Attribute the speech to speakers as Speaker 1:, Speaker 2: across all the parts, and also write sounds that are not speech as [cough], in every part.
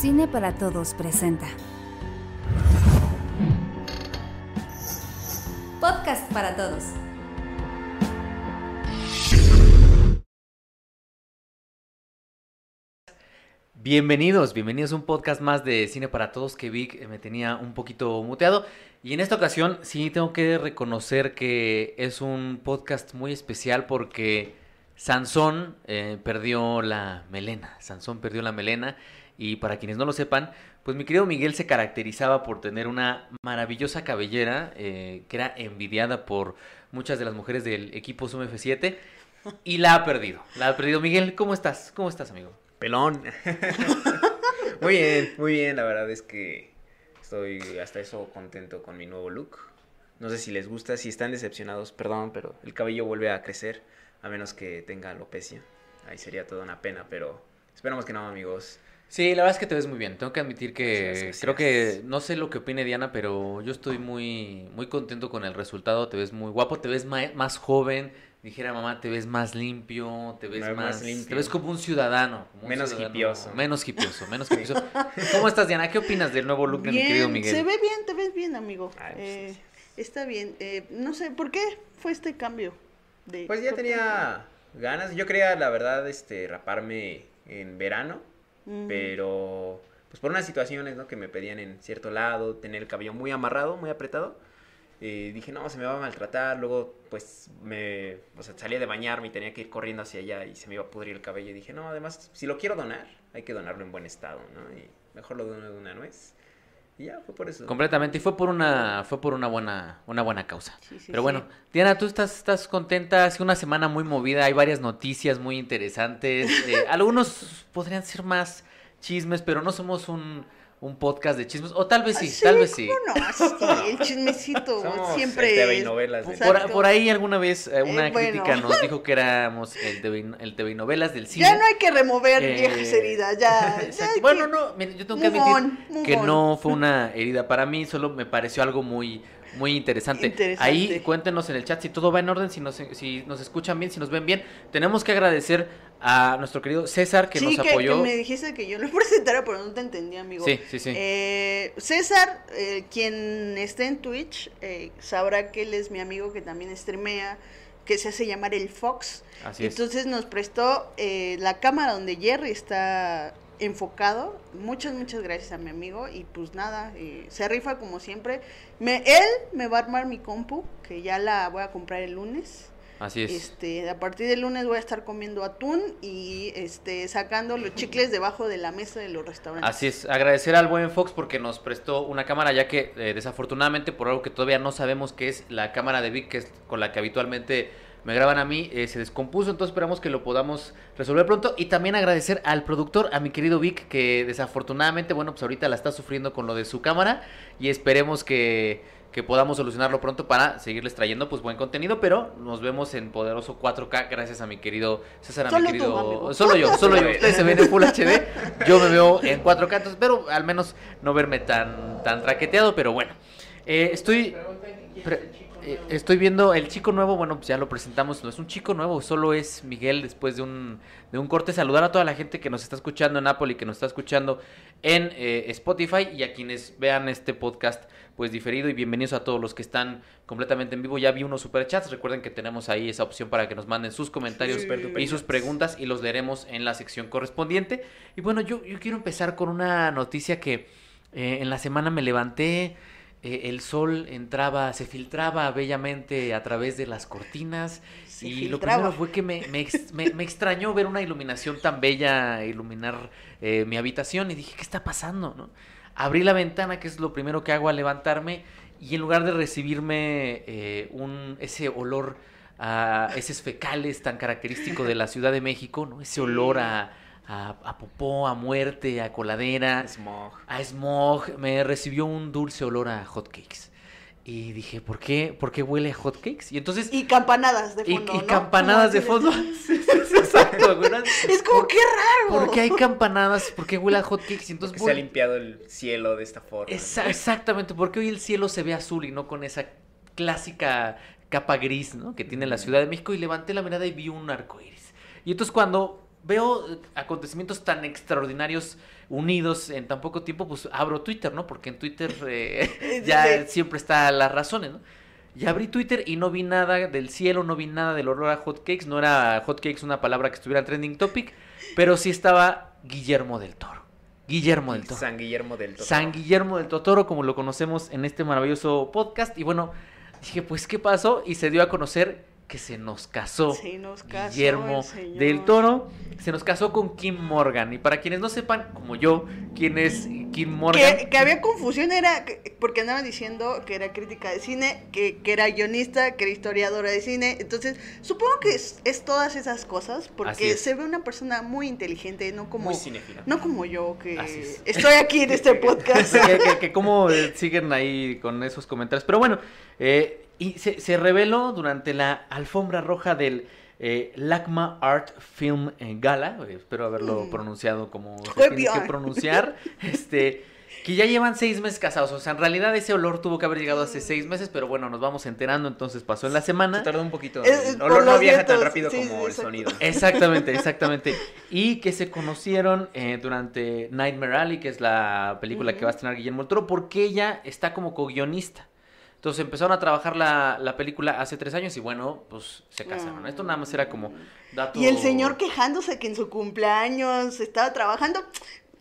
Speaker 1: Cine para Todos presenta. Podcast para Todos.
Speaker 2: Bienvenidos, bienvenidos a un podcast más de Cine para Todos que Vic me tenía un poquito muteado. Y en esta ocasión sí tengo que reconocer que es un podcast muy especial porque Sansón eh, perdió la melena. Sansón perdió la melena. Y para quienes no lo sepan, pues mi querido Miguel se caracterizaba por tener una maravillosa cabellera eh, que era envidiada por muchas de las mujeres del equipo Zoom F7 y la ha perdido. La ha perdido. Miguel, ¿cómo estás? ¿Cómo estás, amigo?
Speaker 3: Pelón. [laughs] muy bien, muy bien. La verdad es que estoy hasta eso contento con mi nuevo look. No sé si les gusta, si están decepcionados, perdón, pero el cabello vuelve a crecer, a menos que tenga alopecia. Ahí sería toda una pena, pero esperamos que no, amigos.
Speaker 2: Sí, la verdad es que te ves muy bien. Tengo que admitir que
Speaker 3: Gracias, gracias.
Speaker 2: creo que no sé lo que opine Diana, pero yo estoy muy muy contento con el resultado. Te ves muy guapo, te ves más joven. Dijera mamá, te ves más limpio, te ves más,
Speaker 3: más limpio.
Speaker 2: te ves como un ciudadano, como un
Speaker 3: Menos
Speaker 2: ciudadano-
Speaker 3: hipioso.
Speaker 2: menos hipioso, menos hipioso. ¿Cómo estás, Diana? ¿Qué opinas del nuevo look de mi querido Miguel?
Speaker 4: se ve bien, te ves bien, amigo.
Speaker 3: Ay, pues,
Speaker 4: Eh,
Speaker 3: sí.
Speaker 4: Está bien. Eh, no sé, ¿por qué fue este cambio? De
Speaker 3: Pues ya tenía ganas. Yo quería, la verdad, este, raparme en verano, Pero pues por unas situaciones, ¿no? Que me pedían en cierto lado, tener el cabello muy amarrado, muy apretado. eh, dije, no, se me va a maltratar. Luego, pues, me, o sea, salía de bañarme y tenía que ir corriendo hacia allá y se me iba a pudrir el cabello. Y dije, no, además, si lo quiero donar, hay que donarlo en buen estado, ¿no? Y mejor lo dono de una nuez. Y ya, fue por eso.
Speaker 2: Completamente, y fue por una, fue por una buena, una buena causa.
Speaker 4: sí, sí,
Speaker 2: Pero
Speaker 4: sí.
Speaker 2: bueno, Diana, tú estás, estás contenta, ha sido una semana muy movida, hay varias noticias muy interesantes. eh, [laughs] algunos podrían ser más chismes, pero no somos un, un podcast de chismes. O tal vez sí,
Speaker 4: Ah,
Speaker 2: tal vez sí.
Speaker 4: ¿cómo no? Sí, el chismecito [laughs]
Speaker 3: Somos
Speaker 4: siempre
Speaker 3: el TV y
Speaker 4: es-
Speaker 3: novelas de-
Speaker 2: Por, ahí alguna vez eh, una
Speaker 4: Eh, bueno.
Speaker 2: crítica nos dijo que éramos el TV, y- el TV y novelas del cine.
Speaker 4: Ya no hay que remover
Speaker 2: Eh,
Speaker 4: viejas heridas, ya. [laughs]
Speaker 2: Bueno,
Speaker 4: que-
Speaker 2: no, yo tengo que admitir
Speaker 4: on,
Speaker 2: que
Speaker 4: on.
Speaker 2: no fue una herida para mí, solo me pareció algo muy muy interesante.
Speaker 4: Interesante.
Speaker 2: Ahí cuéntenos en el chat si todo va en orden, si nos, si nos escuchan bien, si nos ven bien. Tenemos que agradecer a nuestro querido César que
Speaker 4: sí,
Speaker 2: nos
Speaker 4: que,
Speaker 2: apoyó.
Speaker 4: que me dijiste que yo lo [laughs] presentara, pero no te entendí, amigo.
Speaker 2: Sí, sí, sí.
Speaker 4: Eh, César, eh, quien esté en Twitch, eh, sabrá que él es mi amigo que también streamea, que se hace llamar el Fox.
Speaker 2: Así es.
Speaker 4: Entonces nos prestó eh, la cámara donde Jerry está enfocado. Muchas, muchas gracias a mi amigo. Y pues nada, eh, se rifa como siempre. Me, él me va a armar mi compu, que ya la voy a comprar el lunes.
Speaker 2: Así es.
Speaker 4: Este, a partir del lunes voy a estar comiendo atún y este sacando los chicles debajo de la mesa de los restaurantes.
Speaker 2: Así es, agradecer al buen Fox porque nos prestó una cámara, ya que eh, desafortunadamente, por algo que todavía no sabemos qué es la cámara de Vic, que es con la que habitualmente me graban a mí, eh, se descompuso, entonces esperamos que lo podamos resolver pronto. Y también agradecer al productor, a mi querido Vic, que desafortunadamente, bueno, pues ahorita la está sufriendo con lo de su cámara y esperemos que, que podamos solucionarlo pronto para seguirles trayendo pues buen contenido, pero nos vemos en poderoso 4K gracias a mi querido César, a
Speaker 4: Solo
Speaker 2: mi querido... Solo yo, [laughs] solo yo. Ustedes se ven en Full HD, yo me veo en 4K, entonces, pero al menos no verme tan, tan traqueteado, pero bueno. Eh, estoy... pre- eh, estoy viendo el chico nuevo, bueno, pues ya lo presentamos, no es un chico nuevo, solo es Miguel después de un, de un corte. Saludar a toda la gente que nos está escuchando en Apple y que nos está escuchando en eh, Spotify y a quienes vean este podcast pues diferido y bienvenidos a todos los que están completamente en vivo. Ya vi unos superchats, recuerden que tenemos ahí esa opción para que nos manden sus comentarios
Speaker 4: Sí.
Speaker 2: y sus preguntas y los leeremos en la sección correspondiente. Y bueno, yo, yo quiero empezar con una noticia que eh, en la semana me levanté, eh, el sol entraba, se filtraba bellamente a través de las cortinas
Speaker 4: Se
Speaker 2: y lo primero fue que me, me, ex- me- me extrañó ver una iluminación tan bella iluminar eh, mi habitación y dije, ¿qué está pasando? ¿no? Abrí la ventana, que es lo primero que hago al levantarme, y en lugar de recibirme eh, un, ese olor a heces fecales tan característico de la Ciudad de México, ¿no? ese olor a, a, a popó, a muerte, a coladera,
Speaker 3: Smog.
Speaker 2: a smog, me recibió un dulce olor a hotcakes. Y dije, ¿por qué, ¿por qué huele a hotcakes? Y entonces...
Speaker 4: Y campanadas de
Speaker 2: Y,
Speaker 4: fondo.
Speaker 2: y
Speaker 4: ¿no?
Speaker 2: campanadas de fondo.
Speaker 4: así [laughs]
Speaker 2: Sí, sí, sí, Exacto.
Speaker 4: Es como, qué raro.
Speaker 2: ¿Por qué hay campanadas? ¿Por qué huele a hotcakes? Y entonces
Speaker 3: Porque se ha limpiado el cielo de esta forma.
Speaker 2: Esa- exactamente, porque hoy el cielo se ve azul y no con esa clásica capa gris, ¿no? Que tiene la Ciudad de México y levanté la mirada y vi un arco iris. Y entonces cuando veo eh, acontecimientos tan extraordinarios unidos en tan poco tiempo, pues abro Twitter, ¿no? Porque en Twitter eh, [laughs] ya siempre está las razones, ¿no? Y abrí Twitter y no vi nada del cielo, no vi nada del olor a hotcakes. No era hotcakes una palabra que estuviera en trending topic, pero sí estaba Guillermo del Toro. Guillermo del Toro.
Speaker 3: San Guillermo del Toro.
Speaker 2: San Guillermo del Totoro, como lo conocemos en este maravilloso podcast. Y bueno, dije, pues, ¿qué pasó? Y se dio a conocer que se nos casó
Speaker 4: Se nos casó
Speaker 2: Guillermo del Toro. Se nos casó con Kim Morgan. Y para quienes no sepan, como yo, quién es Kim Morgan.
Speaker 4: Que, que había confusión era que- porque andaban diciendo que era crítica de cine, que, que era guionista, que era historiadora de cine. Entonces, supongo que es, es todas esas cosas, porque
Speaker 2: es.
Speaker 4: se ve una persona muy inteligente, no como,
Speaker 3: Muy
Speaker 4: no como yo, que
Speaker 2: es.
Speaker 4: estoy aquí en este [laughs] podcast.
Speaker 2: que, que- que cómo eh, siguen ahí con esos comentarios. Pero bueno, eh, y se, se reveló durante la alfombra roja del eh, LACMA Art Film eh, Gala, eh, espero haberlo
Speaker 4: Mm.
Speaker 2: pronunciado como se tiene que pronunciar, [laughs] este, que ya llevan seis meses casados. O sea, en realidad ese olor tuvo que haber llegado hace seis meses, pero bueno, nos vamos enterando, entonces pasó en la semana.
Speaker 3: Se tardó un poquito.
Speaker 4: Es-
Speaker 3: El olor no viaja tan rápido
Speaker 4: Sí,
Speaker 3: como
Speaker 4: sí,
Speaker 3: el
Speaker 4: exacto.
Speaker 3: sonido. [laughs]
Speaker 2: Exactamente, exactamente. Y que se conocieron eh, durante Nightmare Alley, que es la película que va a estrenar Guillermo Toro, porque ella está como co-guionista. Entonces empezaron a trabajar la, la película hace tres años y bueno, pues se casaron. Esto nada más era como dato...
Speaker 4: Y el señor quejándose que en su cumpleaños estaba trabajando.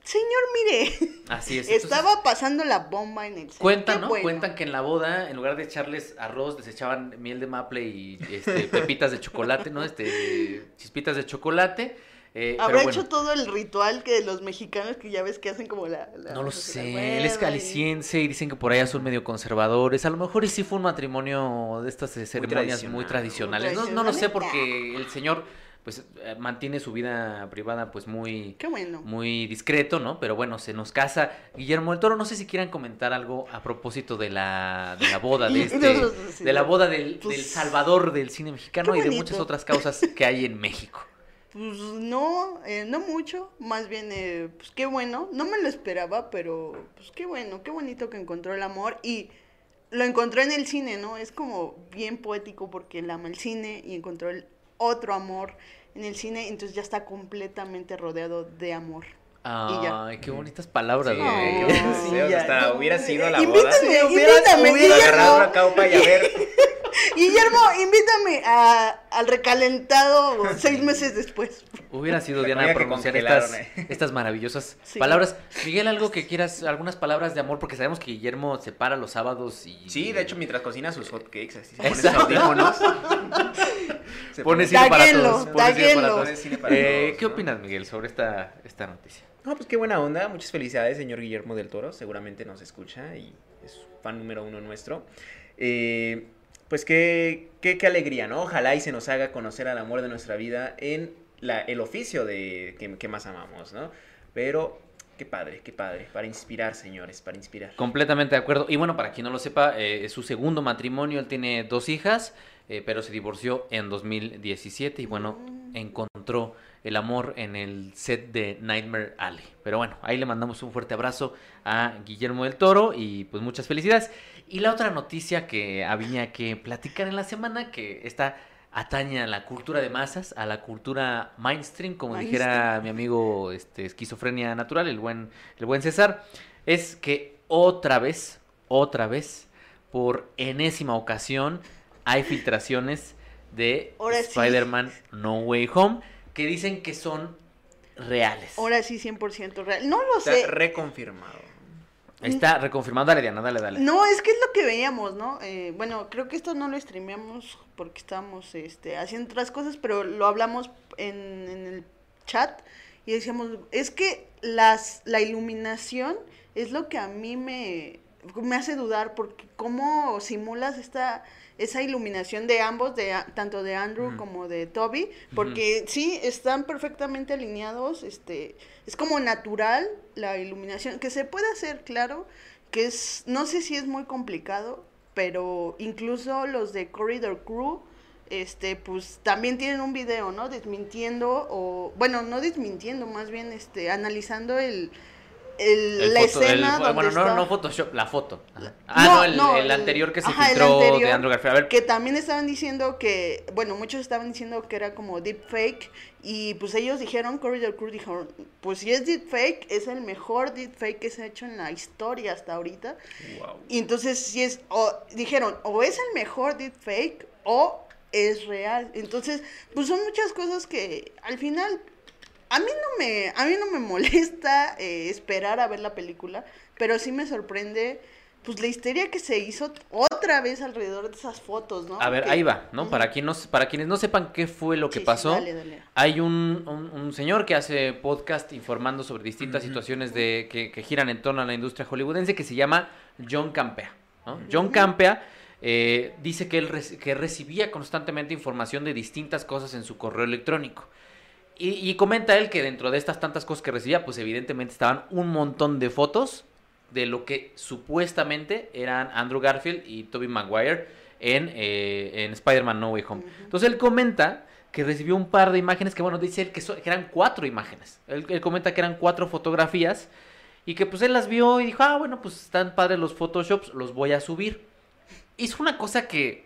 Speaker 4: Señor, mire,
Speaker 2: Así es. entonces,
Speaker 4: estaba pasando la bomba en el.
Speaker 2: Cuentan, ¿no?
Speaker 4: bueno.
Speaker 2: Cuentan que en la boda, en lugar de echarles arroz, les echaban miel de maple y este, [laughs] pepitas de chocolate, ¿no? Este, chispitas de chocolate. Eh, pero
Speaker 4: Habrá
Speaker 2: bueno.
Speaker 4: hecho todo el ritual que los mexicanos que ya ves que hacen como la... la-
Speaker 2: No lo sé, él es caliciense y dicen que por allá son medio conservadores. A lo mejor y sí fue un matrimonio de estas ceremonias muy
Speaker 3: tradicional.
Speaker 2: tradicionales.
Speaker 4: Muy
Speaker 2: No, no lo sé porque el señor pues eh, mantiene su vida privada pues muy
Speaker 4: Qué bueno.
Speaker 2: muy discreto, ¿no? Pero bueno, se nos casa Guillermo del Toro. No sé si quieran comentar algo a propósito de la, de la boda de [laughs] este,
Speaker 4: No, sí,
Speaker 2: de la boda del,
Speaker 4: Pues,
Speaker 2: del salvador del cine mexicano y de muchas otras causas que hay en México.
Speaker 4: Pues no, eh, no mucho, más bien, eh, pues qué bueno, no me lo esperaba, pero pues qué bueno, qué bonito que encontró el amor y lo encontró en el cine, ¿no? Es como bien poético porque él ama el cine y encontró el otro amor en el cine, entonces ya está completamente rodeado de amor.
Speaker 2: Ay, qué bonitas palabras,
Speaker 3: Sí,
Speaker 2: güey.
Speaker 3: qué [laughs]
Speaker 4: Sí,
Speaker 2: ya.
Speaker 3: hasta hubiera sido la
Speaker 4: Invítame,
Speaker 3: boda.
Speaker 2: Sí, hubiera-
Speaker 4: invítame,
Speaker 2: hubiera
Speaker 4: Guillermo,
Speaker 3: una caupa y a ver. [laughs]
Speaker 4: Guillermo, invítame a, al recalentado seis meses después.
Speaker 2: Hubiera sido Diana pronunciar estas,
Speaker 3: eh.
Speaker 2: estas maravillosas [laughs]
Speaker 4: Sí.
Speaker 2: palabras. Miguel, algo que quieras, algunas palabras de amor, porque sabemos que Guillermo se para los sábados y...
Speaker 3: Sí, de hecho, mientras cocina sus hotcakes, así se pone sus audífonos. [laughs] Se
Speaker 2: Pone cine para todos. pone cine para todos. Eh, ¿Qué opinas, Miguel, sobre esta, esta noticia?
Speaker 3: No, pues qué buena onda. Muchas felicidades, señor Guillermo del Toro. Seguramente nos escucha y es fan número uno nuestro. Eh, pues qué, qué, qué alegría, ¿no? Ojalá y se nos haga conocer al amor de nuestra vida en la, el oficio de que, que más amamos, ¿no? Pero qué padre, qué padre. Para inspirar, señores, para inspirar.
Speaker 2: Completamente de acuerdo. Y bueno, para quien no lo sepa, eh, es su segundo matrimonio. Él tiene dos hijas, eh, pero se divorció en 2017 y bueno, encontró el amor en el set de Nightmare Alley. Pero bueno, ahí le mandamos un fuerte abrazo a Guillermo del Toro y pues muchas felicidades. Y la otra noticia que había que platicar en la semana, que está atañe a la cultura de masas, a la cultura mainstream, como dijera mi amigo este, esquizofrenia natural, el buen, el buen César, es que otra vez, otra vez, por enésima ocasión, hay filtraciones de
Speaker 4: Ahora sí.
Speaker 2: Spider-Man No Way Home que dicen que son reales.
Speaker 4: Ahora sí, 100% real. No lo
Speaker 3: Está
Speaker 4: sé.
Speaker 3: reconfirmado.
Speaker 2: Está reconfirmado. Dale, Diana, dale, dale.
Speaker 4: No, es que es lo que veíamos, ¿no? Eh, bueno, creo que esto no lo streameamos porque estábamos este, haciendo otras cosas, pero lo hablamos en, en el chat y decíamos, es que las, la iluminación es lo que a mí me, me hace dudar porque cómo simulas esta esa iluminación de ambos, de tanto de Andrew
Speaker 2: Ujú.
Speaker 4: como de Toby, porque sí están perfectamente alineados, este, es como natural la iluminación, que se puede hacer, claro, que es, no sé si es muy complicado, pero incluso los de Corridor Crew, este, pues también tienen un video, ¿no? Desmintiendo, o, bueno, no desmintiendo, más bien, este, analizando el, el-
Speaker 2: El
Speaker 4: la
Speaker 2: foto- el-
Speaker 4: escena donde
Speaker 2: bueno, no,
Speaker 4: está-
Speaker 2: no Photoshop, la foto. Ajá. Ah,
Speaker 4: No,
Speaker 2: no, el,
Speaker 4: no,
Speaker 2: el
Speaker 4: el-
Speaker 2: anterior que se
Speaker 4: ajá, el
Speaker 2: filtró de Andrew Garfield. A ver,
Speaker 4: que también estaban diciendo que, bueno, muchos estaban diciendo que era como deepfake y pues ellos dijeron, Corridor Crew dijeron, pues si es deepfake, es el mejor deepfake que se ha hecho en la historia hasta ahorita.
Speaker 3: Wow.
Speaker 4: Y entonces si es, o dijeron, o es el mejor deepfake o es real. Entonces, pues son muchas cosas que al final a mí no me, a mí no me [laughs] molesta eh, esperar a ver la película, pero sí me sorprende pues la histeria que se hizo otra vez alrededor de esas fotos, ¿no?
Speaker 2: a ver,
Speaker 4: Que-
Speaker 2: ahí va, ¿no? Para, quien no, para quienes no sepan qué fue lo que
Speaker 4: Sí, sí,
Speaker 2: pasó,
Speaker 4: dale, dale.
Speaker 2: hay un, un- un señor que hace podcast informando sobre distintas situaciones de, que, que giran en torno a la industria hollywoodense que se llama John Campea. ¿no? John Campea eh, dice que él que recibía constantemente información de distintas cosas en su correo electrónico. Y, y comenta él que dentro de estas tantas cosas que recibía, pues evidentemente estaban un montón de fotos de lo que supuestamente eran Andrew Garfield y Tobey Maguire en, eh, en Spider-Man No Way Home. Entonces él comenta que recibió un par de imágenes que, bueno, dice él que, so- que eran cuatro imágenes. Él, él comenta que eran cuatro fotografías y que pues él las vio y dijo, ah, bueno, pues están padres los Photoshops, los voy a subir. Hizo una cosa que,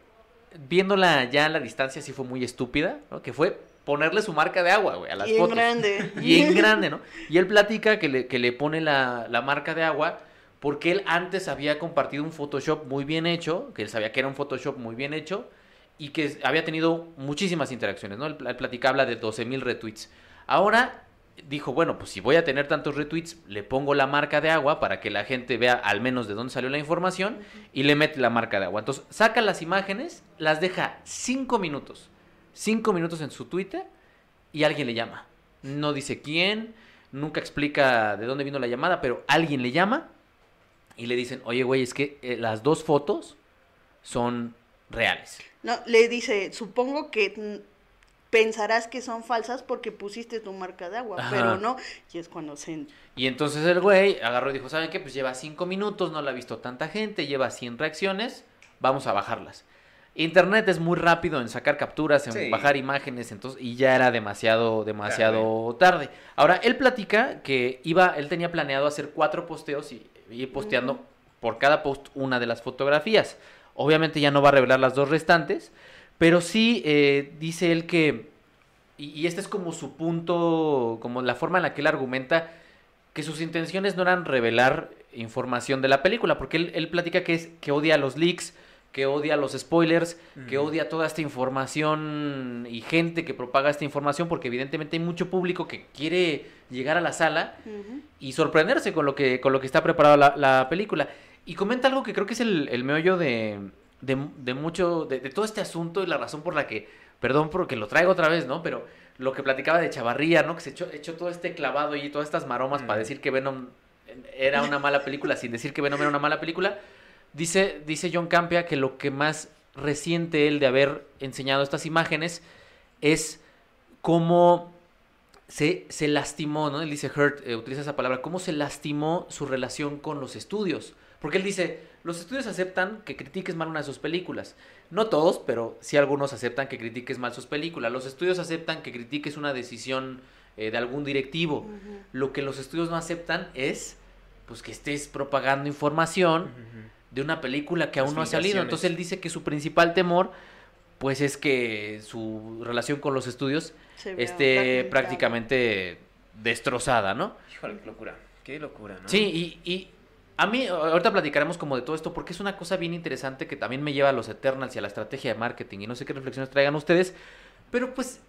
Speaker 2: viéndola ya a la distancia, sí fue muy estúpida, ¿no? Que fue ponerle su marca de agua, güey, a las
Speaker 4: y en
Speaker 2: fotos.
Speaker 4: grande. [laughs]
Speaker 2: Y en [laughs] grande, ¿no? Y él platica que le, que le pone la, la marca de agua porque él antes había compartido un Photoshop muy bien hecho, que él sabía que era un Photoshop muy bien hecho y que había tenido muchísimas interacciones, ¿no? Él, él platica, habla de 12.000 retweets. Ahora dijo, bueno, pues si voy a tener tantos retweets, le pongo la marca de agua para que la gente vea al menos de dónde salió la información y le mete la marca de agua. Entonces saca las imágenes, las deja 5 minutos, 5 minutos en su Twitter y alguien le llama. No dice quién, nunca explica de dónde vino la llamada, pero alguien le llama y le dicen, oye, güey, es que eh, las dos fotos son reales.
Speaker 4: No, le dice, supongo que pensarás que son falsas porque pusiste tu marca de agua,
Speaker 2: Ajá.
Speaker 4: pero no. Y es cuando se...
Speaker 2: Y entonces el güey agarró y dijo, ¿saben qué? Pues lleva cinco minutos, no la ha visto tanta gente, lleva 100 reacciones, vamos a bajarlas. Internet es muy rápido en sacar capturas, en
Speaker 3: Sí.
Speaker 2: bajar imágenes, entonces, y ya era demasiado, demasiado tarde. Ahora, él platica que iba, él tenía planeado hacer cuatro posteos y ir posteando por cada post una de las fotografías. Obviamente ya no va a revelar las dos restantes, pero sí eh, dice él que, y, y este es como su punto, como la forma en la que él argumenta que sus intenciones no eran revelar información de la película, porque él, él platica que es que odia los leaks, que odia los spoilers, que odia toda esta información y gente que propaga esta información, porque evidentemente hay mucho público que quiere llegar a la sala y sorprenderse con lo que, con lo que está preparada la, la película. Y comenta algo que creo que es el, el meollo de, de, de mucho, de, de todo este asunto y la razón por la que, perdón porque lo traigo otra vez, ¿no? Pero lo que platicaba de Chavarría, ¿no? Que se echó, echó todo este clavado y todas estas maromas para decir que Venom era una mala película sin decir que Venom era una mala película. Dice, dice John Campea que lo que más resiente él de haber enseñado estas imágenes es cómo se, se lastimó, ¿no? Él dice Hurt, eh, utiliza esa palabra, cómo se lastimó su relación con los estudios. Porque él dice, los estudios aceptan que critiques mal una de sus películas. No todos, pero sí algunos aceptan que critiques mal sus películas. Los estudios aceptan que critiques una decisión eh, de algún directivo. Lo que los estudios no aceptan es pues que estés propagando información. De una película que aún
Speaker 3: Las
Speaker 2: no ha salido. Entonces él dice que su principal temor pues es que su relación con los estudios esté
Speaker 4: fragmentada.
Speaker 2: prácticamente destrozada, ¿no?
Speaker 3: Híjole, qué locura. Qué locura, ¿no?
Speaker 2: Sí, y, y a mí, ahorita platicaremos como de todo esto, porque es una cosa bien interesante que también me lleva a los Eternals y a la estrategia de marketing, y no sé qué reflexiones traigan ustedes, pero pues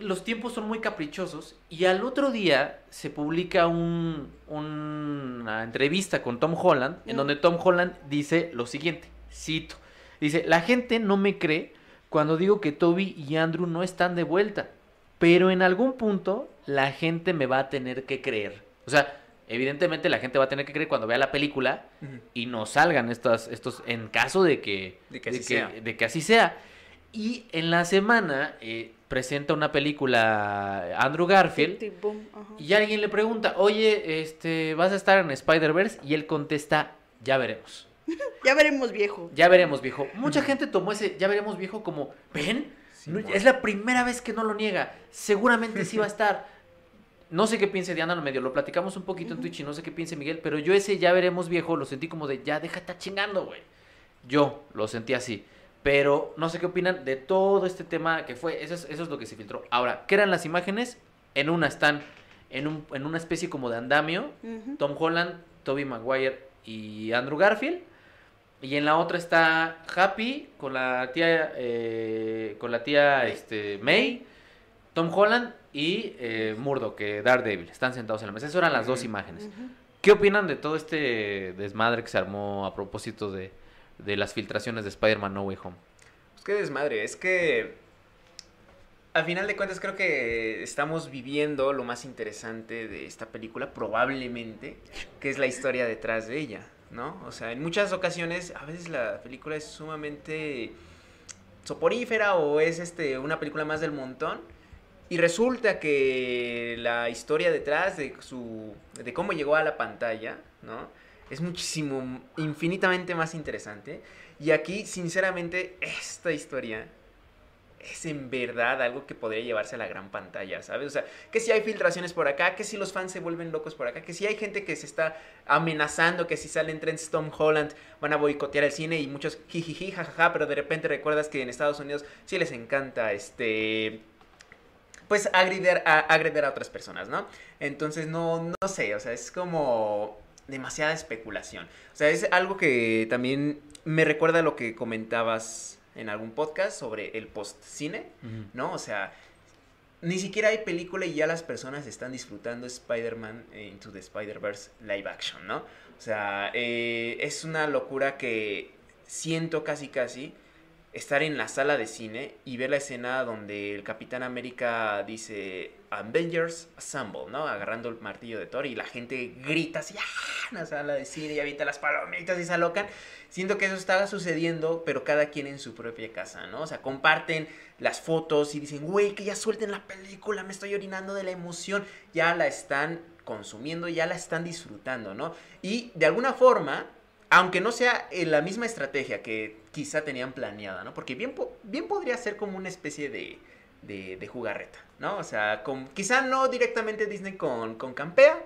Speaker 2: los tiempos son muy caprichosos, y al otro día se publica un, una entrevista con Tom Holland, en
Speaker 4: Mm.
Speaker 2: donde Tom Holland dice lo siguiente, cito, dice, la gente no me cree cuando digo que Toby y Andrew no están de vuelta, pero en algún punto la gente me va a tener que creer. O sea, evidentemente la gente va a tener que creer cuando vea la película y no salgan estas, estos, en caso de que,
Speaker 3: De que así sea.
Speaker 2: de que así sea. Y en la semana eh, presenta una película Andrew Garfield
Speaker 4: boom,
Speaker 2: y alguien le pregunta, oye, este, ¿vas a estar en Spider-Verse? Y él contesta, ya veremos. [laughs]
Speaker 4: Ya veremos, viejo.
Speaker 2: Ya veremos, viejo. Mucha gente tomó ese ya veremos, viejo, como, ¿ven?
Speaker 3: Sí,
Speaker 2: No,
Speaker 3: bueno.
Speaker 2: es la primera vez que no lo niega. Seguramente sí va a [laughs] estar. no sé qué piense Diana, lo medio lo platicamos un poquito en Twitch y no sé qué piense Miguel, pero yo ese ya veremos viejo lo sentí como de ya deja estar chingando, güey. Yo lo sentí así. Pero no sé qué opinan de todo este tema que fue. Eso es, eso es lo que se filtró. Ahora, ¿qué eran las imágenes? En una están en, un, en una especie como de andamio. Tom Holland, Toby Maguire y Andrew Garfield. Y en la otra está Happy con la tía eh, con la tía este, May, Tom Holland y eh, Murdoch, que Daredevil. Están sentados en la mesa. Esas eran las dos imágenes. ¿Qué opinan de todo este desmadre que se armó a propósito de, de las filtraciones de Spider-Man No Way Home?
Speaker 3: Pues qué desmadre, es que al final de cuentas creo que estamos viviendo lo más interesante de esta película, probablemente, que es la historia detrás de ella, ¿no? O sea, en muchas ocasiones, a veces la película es sumamente soporífera o es este una película más del montón y resulta que la historia detrás de su de cómo llegó a la pantalla, ¿no? Es muchísimo infinitamente más interesante y aquí sinceramente esta historia es en verdad algo que podría llevarse a la gran pantalla, ¿sabes? O sea, que si hay filtraciones por acá, que si los fans se vuelven locos por acá, que si hay gente que se está amenazando que si salen trends Tom Holland van a boicotear el cine y muchos jijiji, jajaja, pero de repente recuerdas que en Estados Unidos sí les encanta este pues agredir a, a otras personas, ¿no? Entonces no, no sé, o sea, es como demasiada especulación. O sea, es algo que también me recuerda a lo que comentabas en algún podcast sobre el post-cine, ¿no? O sea, ni siquiera hay película y ya las personas están disfrutando Spider-Man Into the Spider-Verse live action, ¿no? O sea, eh, es una locura que siento casi casi estar en la sala de cine y ver la escena donde el Capitán América dice Avengers Assemble, ¿no? Agarrando el martillo de Thor y la gente grita así, ¡ah! En la sala de cine y avienta las palomitas y se alocan. Siento que eso está sucediendo, pero cada quien en su propia casa, ¿no? O sea, comparten las fotos y dicen, güey, que ya suelten la película, me estoy orinando de la emoción. Ya la están consumiendo, ya la están disfrutando, ¿no? Y de alguna forma, aunque no sea la misma estrategia que quizá tenían planeada, ¿no? Porque bien, po- bien podría ser como una especie de, de, de jugarreta, ¿no? O sea, con, quizá no directamente Disney con, con Campea,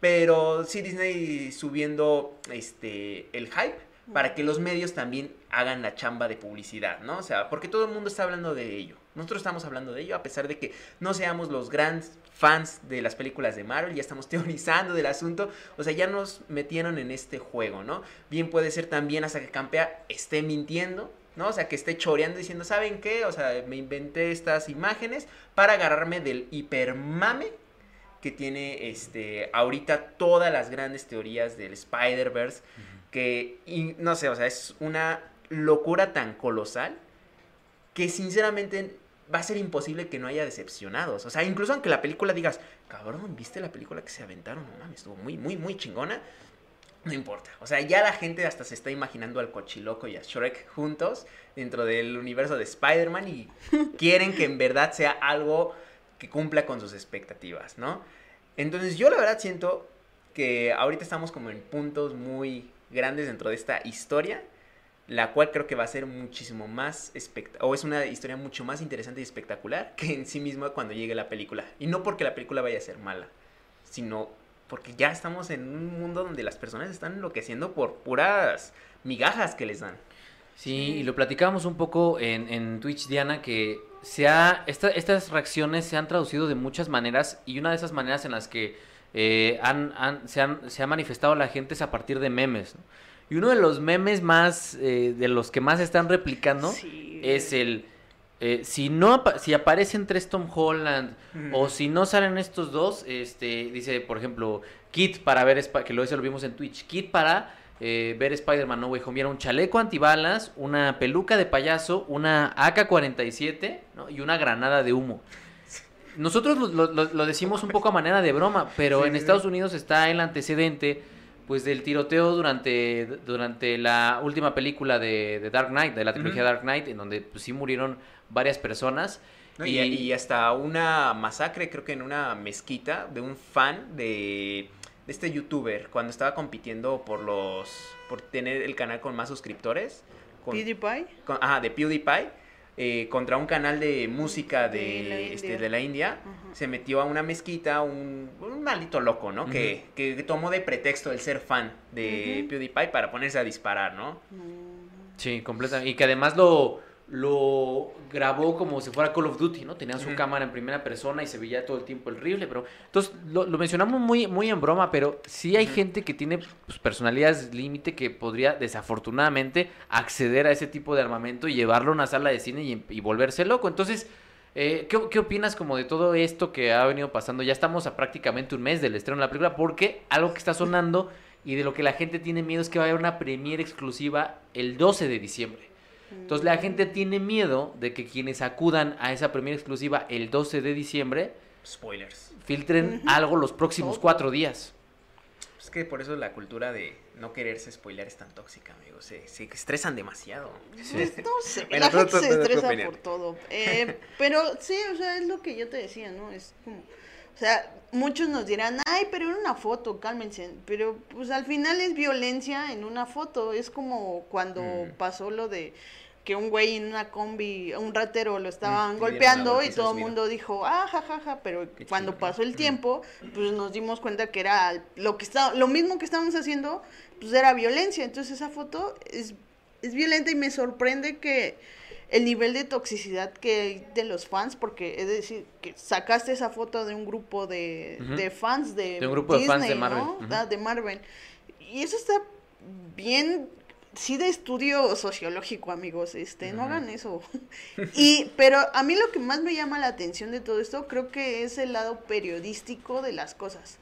Speaker 3: pero sí Disney subiendo este, el hype para que los medios también hagan la chamba de publicidad, ¿no? O sea, porque todo el mundo está hablando de ello. Nosotros estamos hablando de ello, a pesar de que no seamos los grandes fans de las películas de Marvel, ya estamos [laughs] teorizando del asunto, o sea, ya nos metieron en este juego, ¿no? Bien puede ser también hasta que Campea esté mintiendo, ¿no? O sea, que esté choreando diciendo, ¿saben qué? O sea, me inventé estas imágenes para agarrarme del hipermame que tiene este ahorita todas las grandes teorías del Spider-Verse que y, no sé, o sea, es una locura tan colosal que sinceramente va a ser imposible que no haya decepcionados. O sea, incluso aunque la película digas, cabrón, ¿viste la película que se aventaron? No mames, estuvo muy, muy, muy chingona. No importa. O sea, ya la gente hasta se está imaginando al Cochiloco y a Shrek juntos dentro del universo de Spider-Man y [laughs] quieren que en verdad sea algo que cumpla con sus expectativas, ¿no? Entonces yo la verdad siento que ahorita estamos como en puntos muy grandes dentro de esta historia, la cual creo que va a ser muchísimo más espect o es una historia mucho más interesante y espectacular que en sí misma cuando llegue la película. Y no porque la película vaya a ser mala, sino porque ya estamos en un mundo donde las personas están enloqueciendo por puras migajas que les dan.
Speaker 2: Sí, y lo platicábamos un poco en, en Twitch, Diana, que se ha, esta- estas reacciones se han traducido de muchas maneras y una de esas maneras en las que eh, han, han- se, han- se ha manifestado la gente es a partir de memes. Y uno de los memes más, eh, de los que más están replicando
Speaker 4: Sí.
Speaker 2: es el, eh, si no si aparecen tres Tom Holland o si no salen estos dos, este dice, por ejemplo, Kit para ver, Sp- que lo, lo vimos en Twitch, Kit para eh, ver Spider-Man No Way Home, era un chaleco antibalas, una peluca de payaso, una AK-47 ¿no? y una granada de humo. Nosotros lo, lo- lo- lo decimos un poco a manera de broma, pero
Speaker 3: Sí,
Speaker 2: en
Speaker 3: sí,
Speaker 2: Estados
Speaker 3: sí.
Speaker 2: Unidos está el antecedente pues del tiroteo durante, durante la última película de, de Dark Knight, de la trilogía. Dark Knight, en donde pues, sí murieron varias personas.
Speaker 3: ¿no? Y, y hasta una masacre, creo que en una mezquita, de un fan de, de este youtuber, cuando estaba compitiendo por los por tener el canal con más suscriptores. Con,
Speaker 4: PewDiePie.
Speaker 3: con- ajá, de PewDiePie. Eh, contra un canal de música de,
Speaker 4: De la
Speaker 3: este,
Speaker 4: India.
Speaker 3: de la India. Se metió a una mezquita, un, un malito loco, ¿no? que, que tomó de pretexto el ser fan de. PewDiePie para ponerse a disparar, ¿no?
Speaker 2: Sí, completamente. Y que además lo, lo grabó como si fuera Call of Duty, ¿no? Tenía su cámara en primera persona y se veía todo el tiempo el rifle, pero... Entonces, lo, lo mencionamos muy, muy en broma, pero sí hay gente que tiene pues, personalidades límite que podría, desafortunadamente, acceder a ese tipo de armamento y llevarlo a una sala de cine y, y volverse loco. Entonces... eh, ¿qué, qué opinas como de todo esto que ha venido pasando? Ya estamos a prácticamente un mes del estreno de la película porque algo que está sonando y de lo que la gente tiene miedo es que va a haber una premiere exclusiva el 12 de diciembre. Entonces la gente tiene miedo de que quienes acudan a esa premiere exclusiva el 12 de diciembre
Speaker 3: Spoilers.
Speaker 2: filtren algo los próximos cuatro días.
Speaker 3: Es que por eso la cultura de no quererse spoiler es tan tóxica, amigos. Se, se estresan demasiado.
Speaker 2: Sí.
Speaker 4: Pues, no sé,
Speaker 3: Bueno,
Speaker 4: la gente se
Speaker 3: tú- tú, ¿qué
Speaker 4: estresa por todo. Eh, pero sí, o sea, es lo que yo te decía, ¿no? Es como, o sea, muchos nos dirán, ay, pero era una foto, cálmense. Pero pues al final es violencia en una foto. Es como cuando
Speaker 3: Mm.
Speaker 4: pasó lo de que un güey en una combi, un ratero lo estaban
Speaker 3: Mm,
Speaker 4: golpeando y todo el mundo dijo, ah, jajaja, pero
Speaker 3: Qué
Speaker 4: cuando
Speaker 3: chido.
Speaker 4: pasó el
Speaker 3: Mm.
Speaker 4: tiempo, pues nos dimos cuenta que era lo que está, lo mismo que estábamos haciendo, pues era violencia. Entonces esa foto es, es violenta y me sorprende que el nivel de toxicidad que hay de los fans, porque es decir, que sacaste esa foto de un grupo de,
Speaker 2: Ujú.
Speaker 4: de fans de,
Speaker 2: De un grupo de fans de Marvel,
Speaker 4: ¿no? Ah, de Marvel. Y eso está bien, sí de estudio sociológico, amigos, este, no hagan eso. [laughs] Y, pero a mí lo que más me llama la atención de todo esto, creo que es el lado periodístico de las cosas.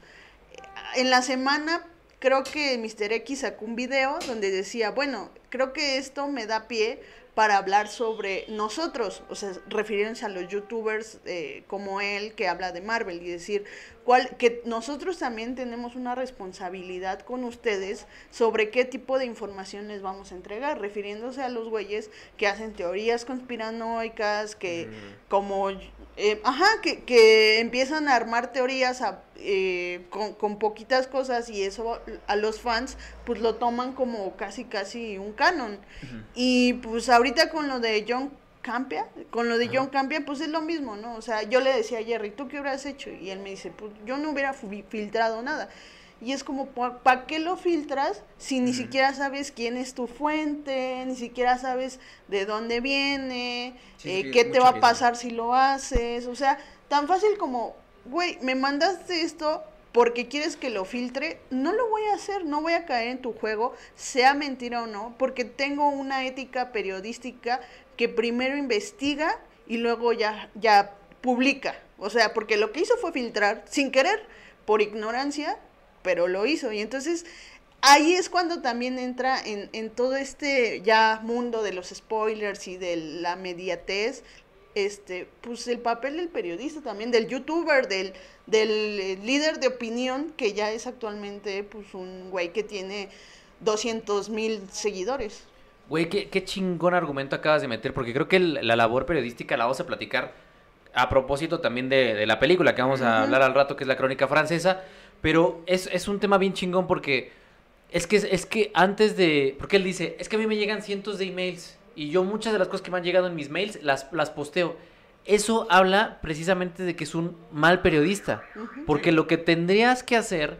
Speaker 4: En la semana, creo que Mr. X sacó un video donde decía, bueno, creo que esto me da pie para hablar sobre nosotros, o sea, refiriéndose a los youtubers eh, como él que habla de Marvel y decir cuál, que nosotros también tenemos una responsabilidad con ustedes sobre qué tipo de información les vamos a entregar, refiriéndose a los güeyes que hacen teorías conspiranoicas, que
Speaker 3: Mm.
Speaker 4: como, eh, ajá, que, que empiezan a armar teorías a- eh, con, con poquitas cosas y eso a los fans pues lo toman como casi casi un canon. Y pues ahorita con lo de John Campia, con lo de. John Campia, pues es lo mismo, ¿no? O sea, yo le decía a Jerry, ¿tú qué hubieras hecho? Y él me dice, pues yo no hubiera filtrado nada. Y es como, ¿para qué lo filtras si ni siquiera sabes quién es tu fuente, ni siquiera sabes de dónde viene,
Speaker 3: Sí,
Speaker 4: eh,
Speaker 3: sí,
Speaker 4: qué te va a pasar si lo haces? O sea, tan fácil como, güey, me mandaste esto porque quieres que lo filtre, no lo voy a hacer, no voy a caer en tu juego, sea mentira o no, porque tengo una ética periodística que primero investiga y luego ya, ya publica. O sea, porque lo que hizo fue filtrar sin querer, por ignorancia, pero lo hizo. Y entonces ahí es cuando también entra en, en todo este ya mundo de los spoilers y de la mediatez, este, pues el papel del periodista también, del youtuber, del, del eh, líder de opinión, que ya es actualmente pues un güey que tiene 200 mil seguidores.
Speaker 2: Güey, qué, qué chingón argumento acabas de meter, porque creo que el- la labor periodística la vamos a platicar a propósito también de, de la película que vamos a hablar al rato, que es la crónica francesa, pero es, es un tema bien chingón porque es que, es que antes de... Porque él dice, es que a mí me llegan cientos de emails y yo muchas de las cosas que me han llegado en mis mails las, las posteo. Eso habla precisamente de que es un mal periodista. Porque lo que tendrías que hacer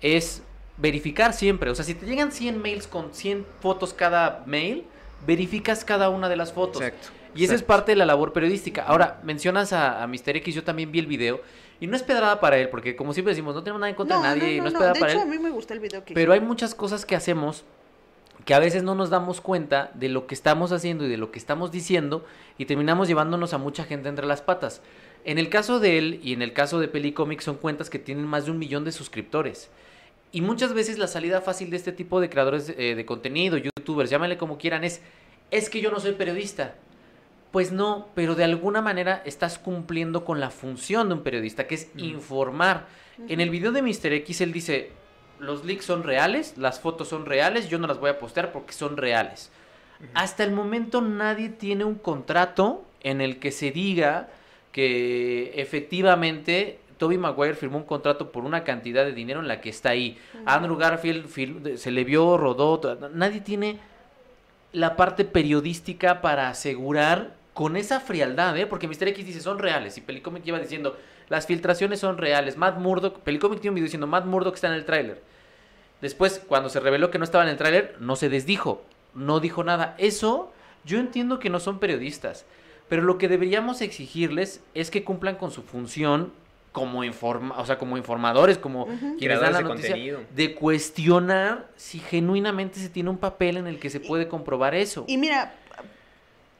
Speaker 2: es verificar siempre. O sea, si te llegan 100 mails con 100 fotos cada mail, verificas cada una de las fotos.
Speaker 3: Exacto.
Speaker 2: Y esa es
Speaker 3: exacto.
Speaker 2: parte de la labor periodística. Ahora, mencionas a, a Mr. X, yo también vi el video. Y no es pedrada para él, porque como siempre decimos, no tenemos nada en contra de nadie y no, es pedrada
Speaker 4: De
Speaker 2: para
Speaker 4: hecho,
Speaker 2: él.
Speaker 4: a mí me gustó el video que
Speaker 2: Pero hay muchas cosas que hacemos que a veces no nos damos cuenta de lo que estamos haciendo y de lo que estamos diciendo y terminamos llevándonos a mucha gente entre las patas. En el caso de él y en el caso de Pelicomics son cuentas que tienen más de un millón de suscriptores. Y muchas veces la salida fácil de este tipo de creadores eh, de contenido, youtubers, llámenle como quieran, es, es que yo no soy periodista. Pues no, pero de alguna manera estás cumpliendo con la función de un periodista, que es informar. En el video de Mr. X él dice, los leaks son reales, las fotos son reales, yo no las voy a postear porque son reales. Hasta el momento nadie tiene un contrato en el que se diga que efectivamente Toby Maguire firmó un contrato por una cantidad de dinero en la que está ahí. Andrew Garfield fil- se le vio, rodó, nadie tiene la parte periodística para asegurar con esa frialdad, ¿eh? Porque Mr. X dice, son reales. Y Pelicomic lleva diciendo, las filtraciones son reales. Matt Murdock, Pelicomic tiene un video diciendo, Matt Murdock está en el tráiler. Después, cuando se reveló que no estaba en el tráiler, no se desdijo. No dijo nada. Eso, yo entiendo que no son periodistas. Pero lo que deberíamos exigirles es que cumplan con su función como informa, o sea, como informadores, como quienes
Speaker 3: Creadores
Speaker 2: dan la
Speaker 3: de
Speaker 2: noticia,
Speaker 3: contenido.
Speaker 2: de cuestionar si genuinamente se tiene un papel en el que se puede comprobar eso.
Speaker 4: Y mira,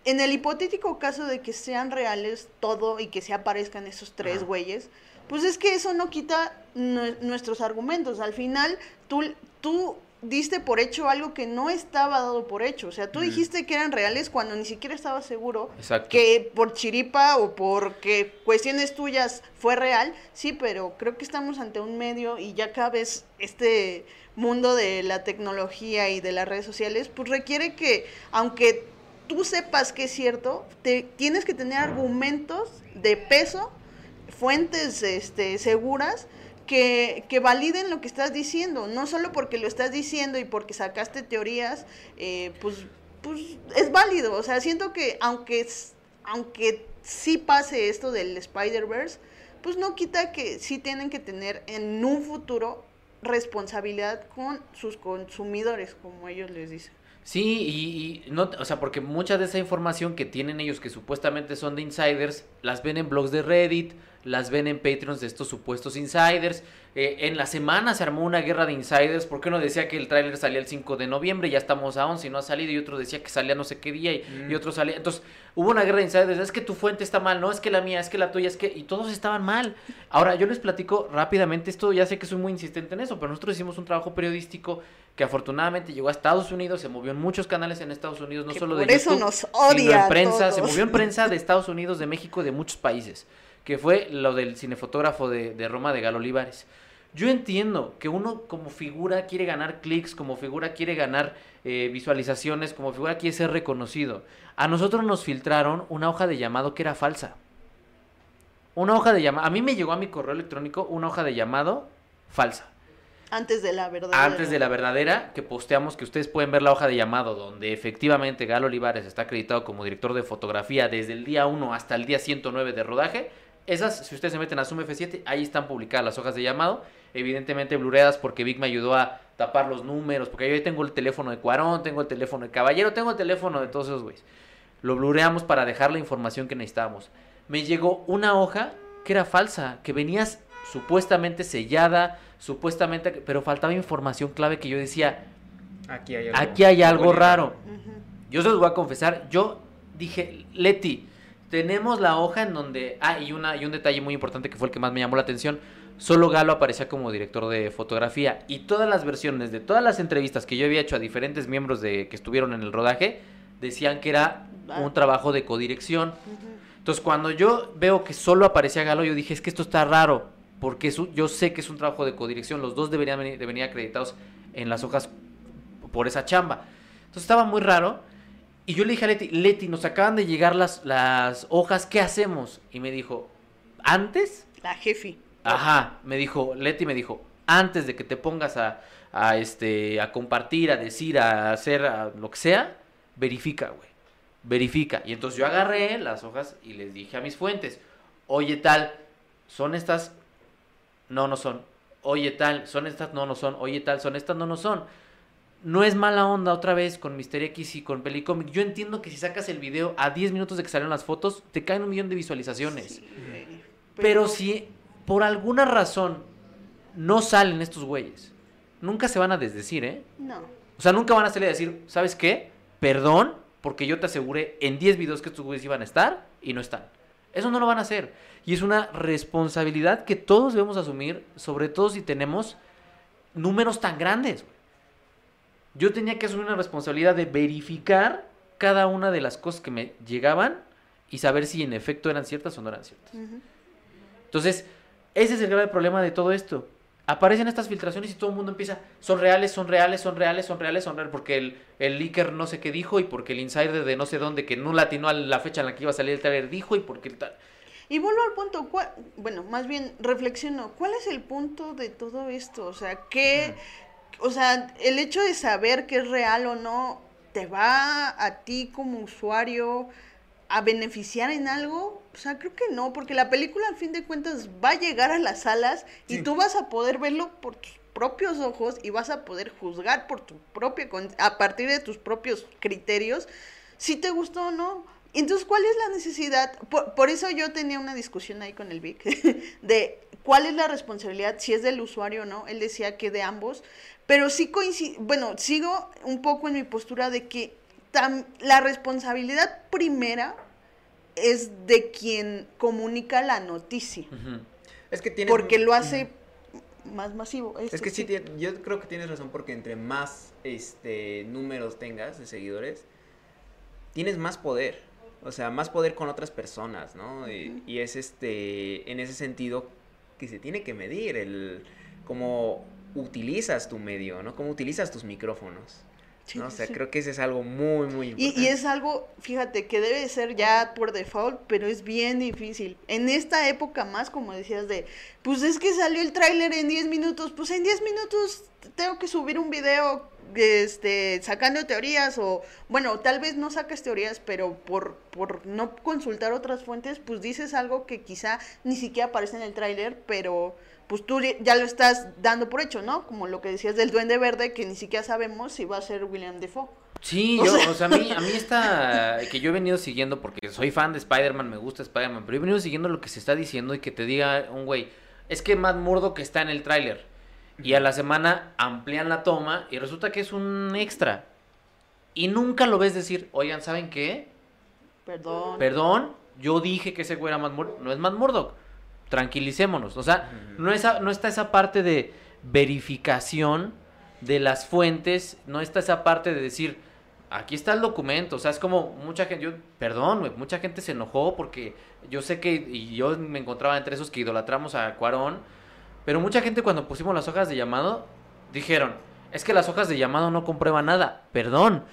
Speaker 4: en el hipotético caso de que sean reales todo y que se aparezcan esos tres
Speaker 2: Ajá.
Speaker 4: güeyes, pues es que eso no quita nue- nuestros argumentos. Al final, tú, tú diste por hecho algo que no estaba dado por hecho. O sea, tú dijiste que eran reales cuando ni siquiera estabas seguro
Speaker 2: Exacto.
Speaker 4: que por chiripa o porque cuestiones tuyas fue real, sí, pero creo que estamos ante un medio y ya cada vez este mundo de la tecnología y de las redes sociales, pues requiere que, aunque tú sepas que es cierto, te, tienes que tener argumentos de peso, fuentes este, seguras, que, que validen lo que estás diciendo, no solo porque lo estás diciendo y porque sacaste teorías, eh, pues, pues es válido, o sea, siento que aunque, aunque sí pase esto del Spider-Verse, pues no quita que sí tienen que tener en un futuro responsabilidad con sus consumidores, como ellos les dicen.
Speaker 2: Sí, y, y no, o sea, porque mucha de esa información que tienen ellos que supuestamente son de insiders, las ven en blogs de Reddit, las ven en Patreons de estos supuestos insiders. Eh, en la semana se armó una guerra de insiders, porque uno decía que el tráiler salía el 5 de noviembre, ya estamos a 11 y no ha salido, y otro decía que salía no sé qué día, y,
Speaker 3: Mm.
Speaker 2: y otro salía... Entonces, hubo una guerra de insiders, es que tu fuente está mal, no, es que la mía, es que la tuya, es que... Y todos estaban mal. Ahora, yo les platico rápidamente, esto ya sé que soy muy insistente en eso, pero nosotros hicimos un trabajo periodístico que afortunadamente llegó a Estados Unidos, se movió en muchos canales en Estados Unidos, no
Speaker 4: Que
Speaker 2: solo
Speaker 4: por
Speaker 2: de
Speaker 4: eso
Speaker 2: YouTube,
Speaker 4: nos
Speaker 2: sino
Speaker 4: odia
Speaker 2: en prensa, se movió en prensa de [laughs] Estados Unidos, de México, de muchos países, que fue lo del cinefotógrafo de, de Roma de Galo Olivares. Yo entiendo que uno como figura quiere ganar clics, como figura quiere ganar eh, visualizaciones, como figura quiere ser reconocido. A nosotros nos filtraron una hoja de llamado que era falsa. Una hoja de llamado. A mí me llegó a mi correo electrónico una hoja de llamado falsa.
Speaker 4: Antes de la verdad.
Speaker 2: Antes de la verdadera, que posteamos, que ustedes pueden ver la hoja de llamado, donde efectivamente Galo Olivares está acreditado como director de fotografía desde el día 1 hasta el día 109 de rodaje. Esas, si ustedes se meten a Zoom F7, ahí están publicadas las hojas de llamado. Evidentemente blureadas porque Vic me ayudó a tapar los números, porque yo ahí tengo el teléfono de Cuarón, tengo el teléfono de Caballero, tengo el teléfono de todos esos güeyes. Lo blureamos para dejar la información que necesitábamos. Me llegó una hoja que era falsa, que venías supuestamente sellada, supuestamente, pero faltaba información clave que yo decía,
Speaker 3: Aquí hay algo.
Speaker 2: aquí hay algo
Speaker 3: Bueno,
Speaker 2: raro. Yo se los voy a confesar, yo dije, Leti, tenemos la hoja en donde, ah, y, una, y un detalle muy importante que fue el que más me llamó la atención, solo Galo aparecía como director de fotografía y todas las versiones de todas las entrevistas que yo había hecho a diferentes miembros de que estuvieron en el rodaje decían que era un trabajo de codirección. Entonces, cuando yo veo que solo aparecía Galo, yo dije, es que esto está raro, porque es un- yo sé que es un trabajo de codirección, los dos deberían venir, de venir acreditados en las hojas por esa chamba. Entonces, estaba muy raro. Y yo le dije a Leti, Leti, nos acaban de llegar las, las hojas, ¿qué hacemos? Y me dijo, ¿antes?
Speaker 4: La jefi.
Speaker 2: Ajá, me dijo, Leti me dijo, antes de que te pongas a, a, este, a compartir, a decir, a hacer a lo que sea, verifica, güey. Verifica. Y entonces yo agarré las hojas y les dije a mis fuentes, oye tal, ¿son estas? No, no son. Oye tal, ¿son estas? No, no son. Oye tal, ¿son estas? No, no son. No es mala onda otra vez con Mister X y con Pelicomic. Yo entiendo que si sacas el video a 10 minutos de que salieron las fotos, te caen un millón de visualizaciones.
Speaker 4: Sí, güey.
Speaker 2: Pero si por alguna razón no salen estos güeyes, nunca se van a desdecir, ¿eh?
Speaker 4: No.
Speaker 2: O sea, nunca van a salir a decir, ¿sabes qué? Perdón, porque yo te aseguré en 10 videos que estos güeyes iban a estar y no están. Eso no lo van a hacer. Y es una responsabilidad que todos debemos asumir, sobre todo si tenemos números tan grandes. Yo tenía que asumir una responsabilidad de verificar cada una de las cosas que me llegaban y saber si en efecto eran ciertas o no eran ciertas. Entonces, ese es el grave problema de todo esto. Aparecen estas filtraciones y todo el mundo empieza, son reales, son reales, son reales, son reales, son reales, porque el, el leaker no sé qué dijo y porque el insider de no sé dónde que no latinó a la fecha en la que iba a salir el trailer dijo y porque el tal...
Speaker 4: Y vuelvo al punto, ¿cuál- bueno, más bien reflexiono, ¿cuál es el punto de todo esto? O sea, ¿qué, o sea, el hecho de saber que es real o no, te va a ti como usuario a beneficiar en algo? O sea, creo que no, porque la película al fin de cuentas va a llegar a las salas y tú vas a poder verlo por tus propios ojos y vas a poder juzgar por tu propia a partir de tus propios criterios si te gustó o no. Entonces, ¿cuál es la necesidad? Por, por eso yo tenía una discusión ahí con el Vic [laughs] de cuál es la responsabilidad, si es del usuario o no. Él decía que de ambos, pero sí coincido, bueno, sigo un poco en mi postura de que tam- la responsabilidad primera es de quien comunica la noticia.
Speaker 3: Es que tienes...
Speaker 4: porque lo hace más masivo.
Speaker 3: Es que sí, tiene- yo creo que tienes razón porque entre más este números tengas de seguidores, tienes más poder. O sea, más poder con otras personas, ¿no? Y, y es este, en ese sentido que se tiene que medir el cómo utilizas tu medio, ¿no? Cómo utilizas tus micrófonos.
Speaker 4: Sí,
Speaker 3: ¿no? O sea,
Speaker 4: sí.
Speaker 3: creo que ese es algo muy, muy
Speaker 4: Y,
Speaker 3: importante.
Speaker 4: y es algo, fíjate, que debe ser ya por default, pero es bien difícil. En esta época más, como decías, de, pues es que salió el tráiler en 10 minutos, pues en 10 minutos tengo que subir un video este, sacando teorías o, bueno, tal vez no saques teorías, pero por, por no consultar otras fuentes, pues dices algo que quizá ni siquiera aparece en el tráiler, pero pues tú ya lo estás dando por hecho, ¿no? Como lo que decías del Duende Verde, que ni siquiera sabemos si va a ser William Defoe.
Speaker 2: Sí,
Speaker 4: O
Speaker 2: yo,
Speaker 4: sea-
Speaker 2: o sea, a mí, [laughs] a mí está, que yo he venido siguiendo, porque soy fan de Spider-Man, me gusta Spider-Man, pero he venido siguiendo lo que se está diciendo y que te diga un güey, es que Matt Murdock está en el tráiler, y a la semana amplían la toma y resulta que es un extra, y nunca lo ves decir, oigan, ¿saben qué?
Speaker 4: Perdón.
Speaker 2: Perdón, yo dije que ese güey era Matt Murdock, no es Matt Murdock, tranquilicémonos, o sea, no, esa, no está esa parte de verificación de las fuentes, no está esa parte de decir, aquí está el documento, o sea, es como mucha gente, yo, perdón, mucha gente se enojó porque yo sé que, y yo me encontraba entre esos que idolatramos a Cuarón, pero mucha gente cuando pusimos las hojas de llamado, dijeron, es que las hojas de llamado no comprueban nada, perdón,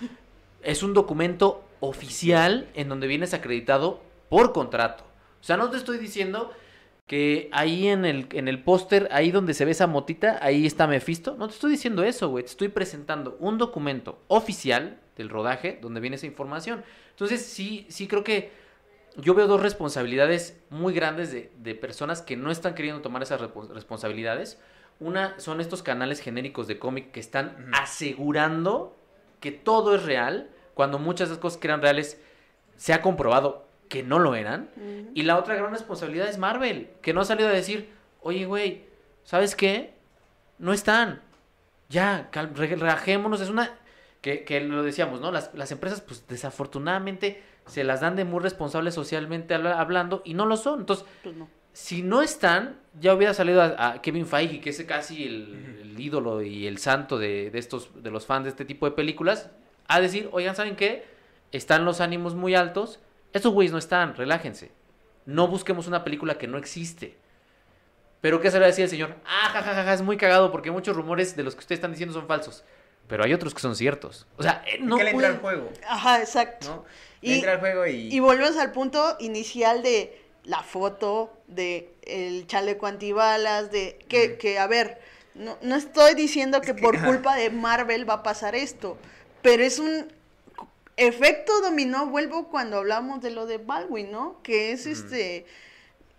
Speaker 2: es un documento oficial en donde vienes acreditado por contrato. O sea, no te estoy diciendo que ahí en el, en el póster, ahí donde se ve esa motita, ahí está Mephisto. No te estoy diciendo eso, güey. Te estoy presentando un documento oficial del rodaje donde viene esa información. Entonces, sí, sí creo que yo veo dos responsabilidades muy grandes de, de personas que no están queriendo tomar esas responsabilidades. Una son estos canales genéricos de cómic que están asegurando que todo es real, cuando muchas de las cosas que eran reales se ha comprobado que no lo eran. Y la otra gran responsabilidad es Marvel, que no ha salido a decir, oye, güey, ¿sabes qué? No están. Ya, relajémonos. Es una... Que, que lo decíamos, ¿no? Las, las empresas, pues desafortunadamente, se las dan de muy responsables socialmente habla- hablando y no lo son. Entonces,
Speaker 4: Pues no.
Speaker 2: si no están, ya hubiera salido a, a Kevin Feige, que es casi el, el ídolo y el santo de, de estos, de los fans de este tipo de películas, a decir, oigan, ¿saben qué? Están los ánimos muy altos, estos güeyes no están, relájense. No busquemos una película que no existe. Pero ¿qué se le va a decir el señor? Ah, jajaja, es muy cagado porque muchos rumores de los que ustedes están diciendo son falsos. Pero hay otros que son ciertos. O sea, eh, no
Speaker 3: que le entra al juego,
Speaker 4: Ajá, exacto.
Speaker 3: ¿no?
Speaker 4: Y-
Speaker 3: entra al juego y...
Speaker 4: Y volvemos al punto inicial de la foto, de el chaleco antibalas, de que, que a ver, no, no estoy diciendo que
Speaker 3: que-
Speaker 4: por culpa de Marvel va a pasar esto, pero es un efecto dominó, vuelvo cuando hablamos de lo de Baldwin, ¿no? Que es este...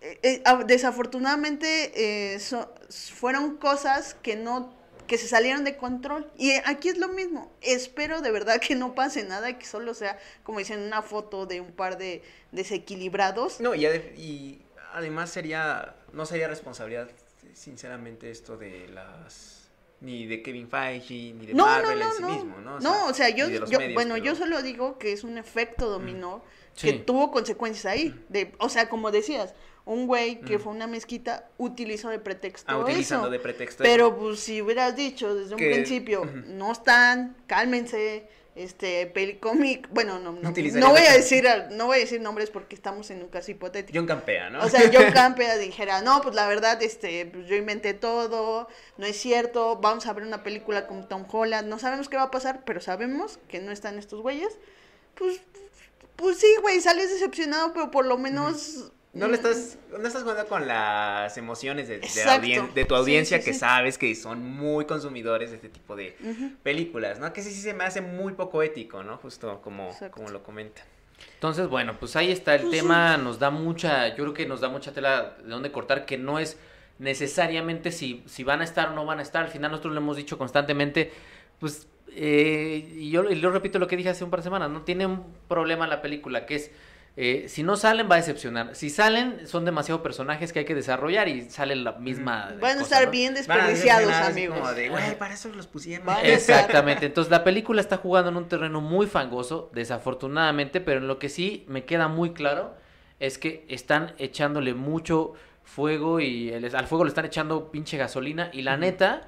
Speaker 4: eh, eh, desafortunadamente eh, so- fueron cosas que no que se salieron de control. Y aquí es lo mismo. Espero de verdad que no pase nada que solo sea como dicen una foto de un par de desequilibrados.
Speaker 3: No, y, ade- y además sería, no sería responsabilidad, sinceramente, esto de las, ni de Kevin Feige, ni de
Speaker 4: no
Speaker 3: Marvel
Speaker 4: no
Speaker 3: en sí
Speaker 4: no
Speaker 3: mismo, ¿no?
Speaker 4: no o sea yo,
Speaker 3: medios,
Speaker 4: bueno
Speaker 3: pero-
Speaker 4: yo solo digo que es un efecto dominó
Speaker 2: Sí.
Speaker 4: que tuvo consecuencias ahí de o sea como decías un güey que
Speaker 3: Mm.
Speaker 4: fue una mezquita utilizó de pretexto
Speaker 3: Ah, utilizando
Speaker 4: eso
Speaker 3: de pretexto.
Speaker 4: Pero pues si hubieras dicho desde un principio, no están, cálmense, este pelicomic, bueno, no, no, no voy a
Speaker 3: de-
Speaker 4: decir no voy a decir nombres porque estamos en un caso hipotético.
Speaker 3: John Campea, ¿no?
Speaker 4: O sea, John [laughs] Campea dijera, no, pues la verdad, este, pues yo inventé todo, no es cierto, vamos a ver una película con Tom Holland, no sabemos qué va a pasar, pero sabemos que no están estos güeyes. Pues, pues sí, güey, sales decepcionado, pero por lo menos...
Speaker 3: No le estás, no estás jugando con las emociones de, de, la
Speaker 4: Exacto.
Speaker 3: audien- de tu audiencia
Speaker 4: sí,
Speaker 3: que
Speaker 4: sí.
Speaker 3: sabes que son muy consumidores de este tipo de películas, ¿no? Que sí, sí se me hace muy poco ético, ¿no? Justo como,
Speaker 4: Exacto.
Speaker 3: como lo comentan.
Speaker 2: Entonces, bueno, pues ahí está el tema, nos da mucha, yo creo que nos da mucha tela de dónde cortar, que no es necesariamente si, si van a estar o no van a estar, al final nosotros lo hemos dicho constantemente, pues, eh, y yo, y yo repito lo que dije hace un par de semanas, no tiene un problema la película, que es eh, si no salen, va a decepcionar. Si salen, son demasiados personajes que hay que desarrollar y sale la misma.
Speaker 4: Van a
Speaker 2: cosa,
Speaker 4: estar
Speaker 2: ¿no?
Speaker 4: bien
Speaker 3: a
Speaker 4: desperdiciados, amigos.
Speaker 3: como de, güey, para eso los pusieron.
Speaker 2: Exactamente. Entonces, la película está jugando en un terreno muy fangoso, desafortunadamente, pero en lo que sí me queda muy claro es que están echándole mucho fuego y el- al fuego le están echando pinche gasolina. Y la neta,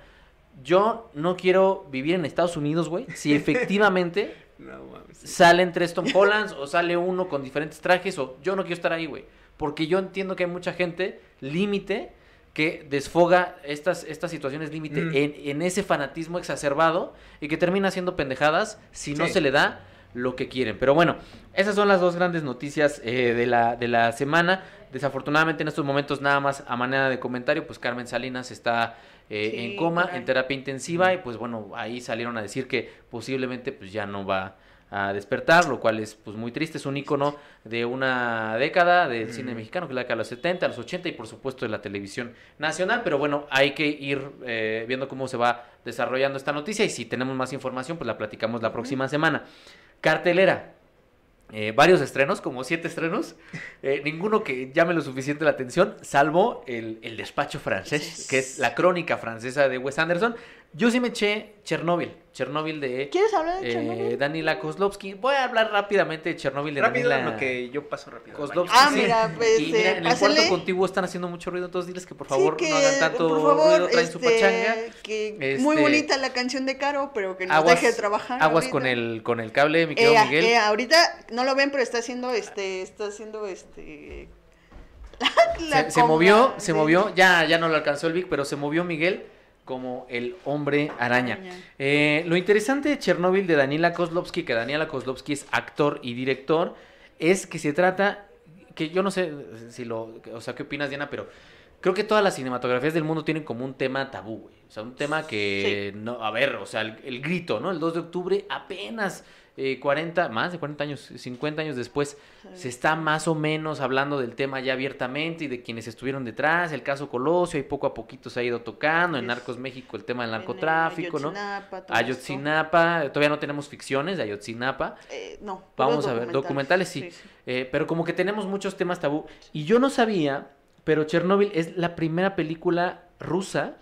Speaker 2: yo no quiero vivir en Estados Unidos, güey. Si [laughs] efectivamente
Speaker 3: No mames.
Speaker 2: salen tres Tom Hollands o sale uno con diferentes trajes o yo no quiero estar ahí, güey. Porque yo entiendo que hay mucha gente límite que desfoga estas, estas situaciones límite
Speaker 3: Mm.
Speaker 2: en, en ese fanatismo exacerbado y que termina haciendo pendejadas si no se le da lo que quieren. Pero bueno, esas son las dos grandes noticias eh, de, la, de la semana. Desafortunadamente en estos momentos nada más a manera de comentario, pues Carmen Salinas está eh,
Speaker 4: Sí,
Speaker 2: en coma, en terapia intensiva y pues bueno, ahí salieron a decir que posiblemente pues ya no va a despertar, lo cual es pues muy triste, es un icono de una década del
Speaker 3: Mm.
Speaker 2: cine mexicano, que la década de los 70, los 80 y por supuesto de la televisión nacional, pero bueno, hay que ir eh, viendo cómo se va desarrollando esta noticia y si tenemos más información pues la platicamos la próxima semana. Cartelera. Eh, varios estrenos, como siete estrenos, eh, ninguno que llame lo suficiente la atención, salvo el, el despacho francés, que es la crónica francesa de Wes Anderson. Yo sí me eché Chernobyl, Chernobyl de
Speaker 4: ¿Quieres hablar de
Speaker 2: eh,
Speaker 4: Chernobyl?
Speaker 2: Danila Kozlovsky. Voy a hablar rápidamente de Chernobyl de
Speaker 3: Rápido,
Speaker 2: Danila
Speaker 3: lo que yo paso rápido.
Speaker 2: Kozlovsky.
Speaker 4: Ah,
Speaker 2: sí.
Speaker 4: mira, pues,
Speaker 2: Y mira,
Speaker 4: eh,
Speaker 2: en el cuarto
Speaker 4: pásale.
Speaker 2: contiguo están haciendo mucho ruido, entonces diles que por
Speaker 4: Sí,
Speaker 2: favor
Speaker 4: que,
Speaker 2: no hagan tanto
Speaker 4: por favor,
Speaker 2: ruido, traen su
Speaker 4: este,
Speaker 2: pachanga.
Speaker 4: Que
Speaker 2: Este,
Speaker 4: muy bonita la canción de Caro, pero que nos
Speaker 2: Aguas,
Speaker 4: deje trabajar.
Speaker 2: aguas
Speaker 4: ahorita.
Speaker 2: con el, con el cable, mi querido
Speaker 4: Eh,
Speaker 2: Miguel.
Speaker 4: eh, ahorita no lo ven, pero está haciendo este, está haciendo este. [laughs] la
Speaker 2: se, movió, se
Speaker 4: de-
Speaker 2: movió, ya, ya no lo alcanzó el Vic, pero se movió Miguel como el hombre araña.
Speaker 4: Araña.
Speaker 2: Eh, lo interesante de Chernobyl de Daniela Kozlovsky, que Daniela Kozlovsky es actor y director, es que se trata, que yo no sé si lo, o sea, qué opinas Diana, pero creo que todas las cinematografías del mundo tienen como un tema tabú, güey. O sea, un tema que, no, a ver, o sea, el, el grito, ¿no? El 2 de octubre apenas eh, 40, más de 40 años, 50 años después, se está más o menos hablando del tema ya abiertamente y de quienes estuvieron detrás, el caso Colosio, y poco a poquito se ha ido tocando, en Narcos México el tema del
Speaker 4: en,
Speaker 2: narcotráfico, ¿no?
Speaker 4: Ayotzinapa, esto.
Speaker 2: Ayotzinapa, todavía no tenemos ficciones de Ayotzinapa,
Speaker 4: Eh, no,
Speaker 2: Vamos a ver, documentales sí.
Speaker 4: sí.
Speaker 2: eh, pero como que tenemos muchos temas tabú. Y yo no sabía, pero Chernobyl es la primera película rusa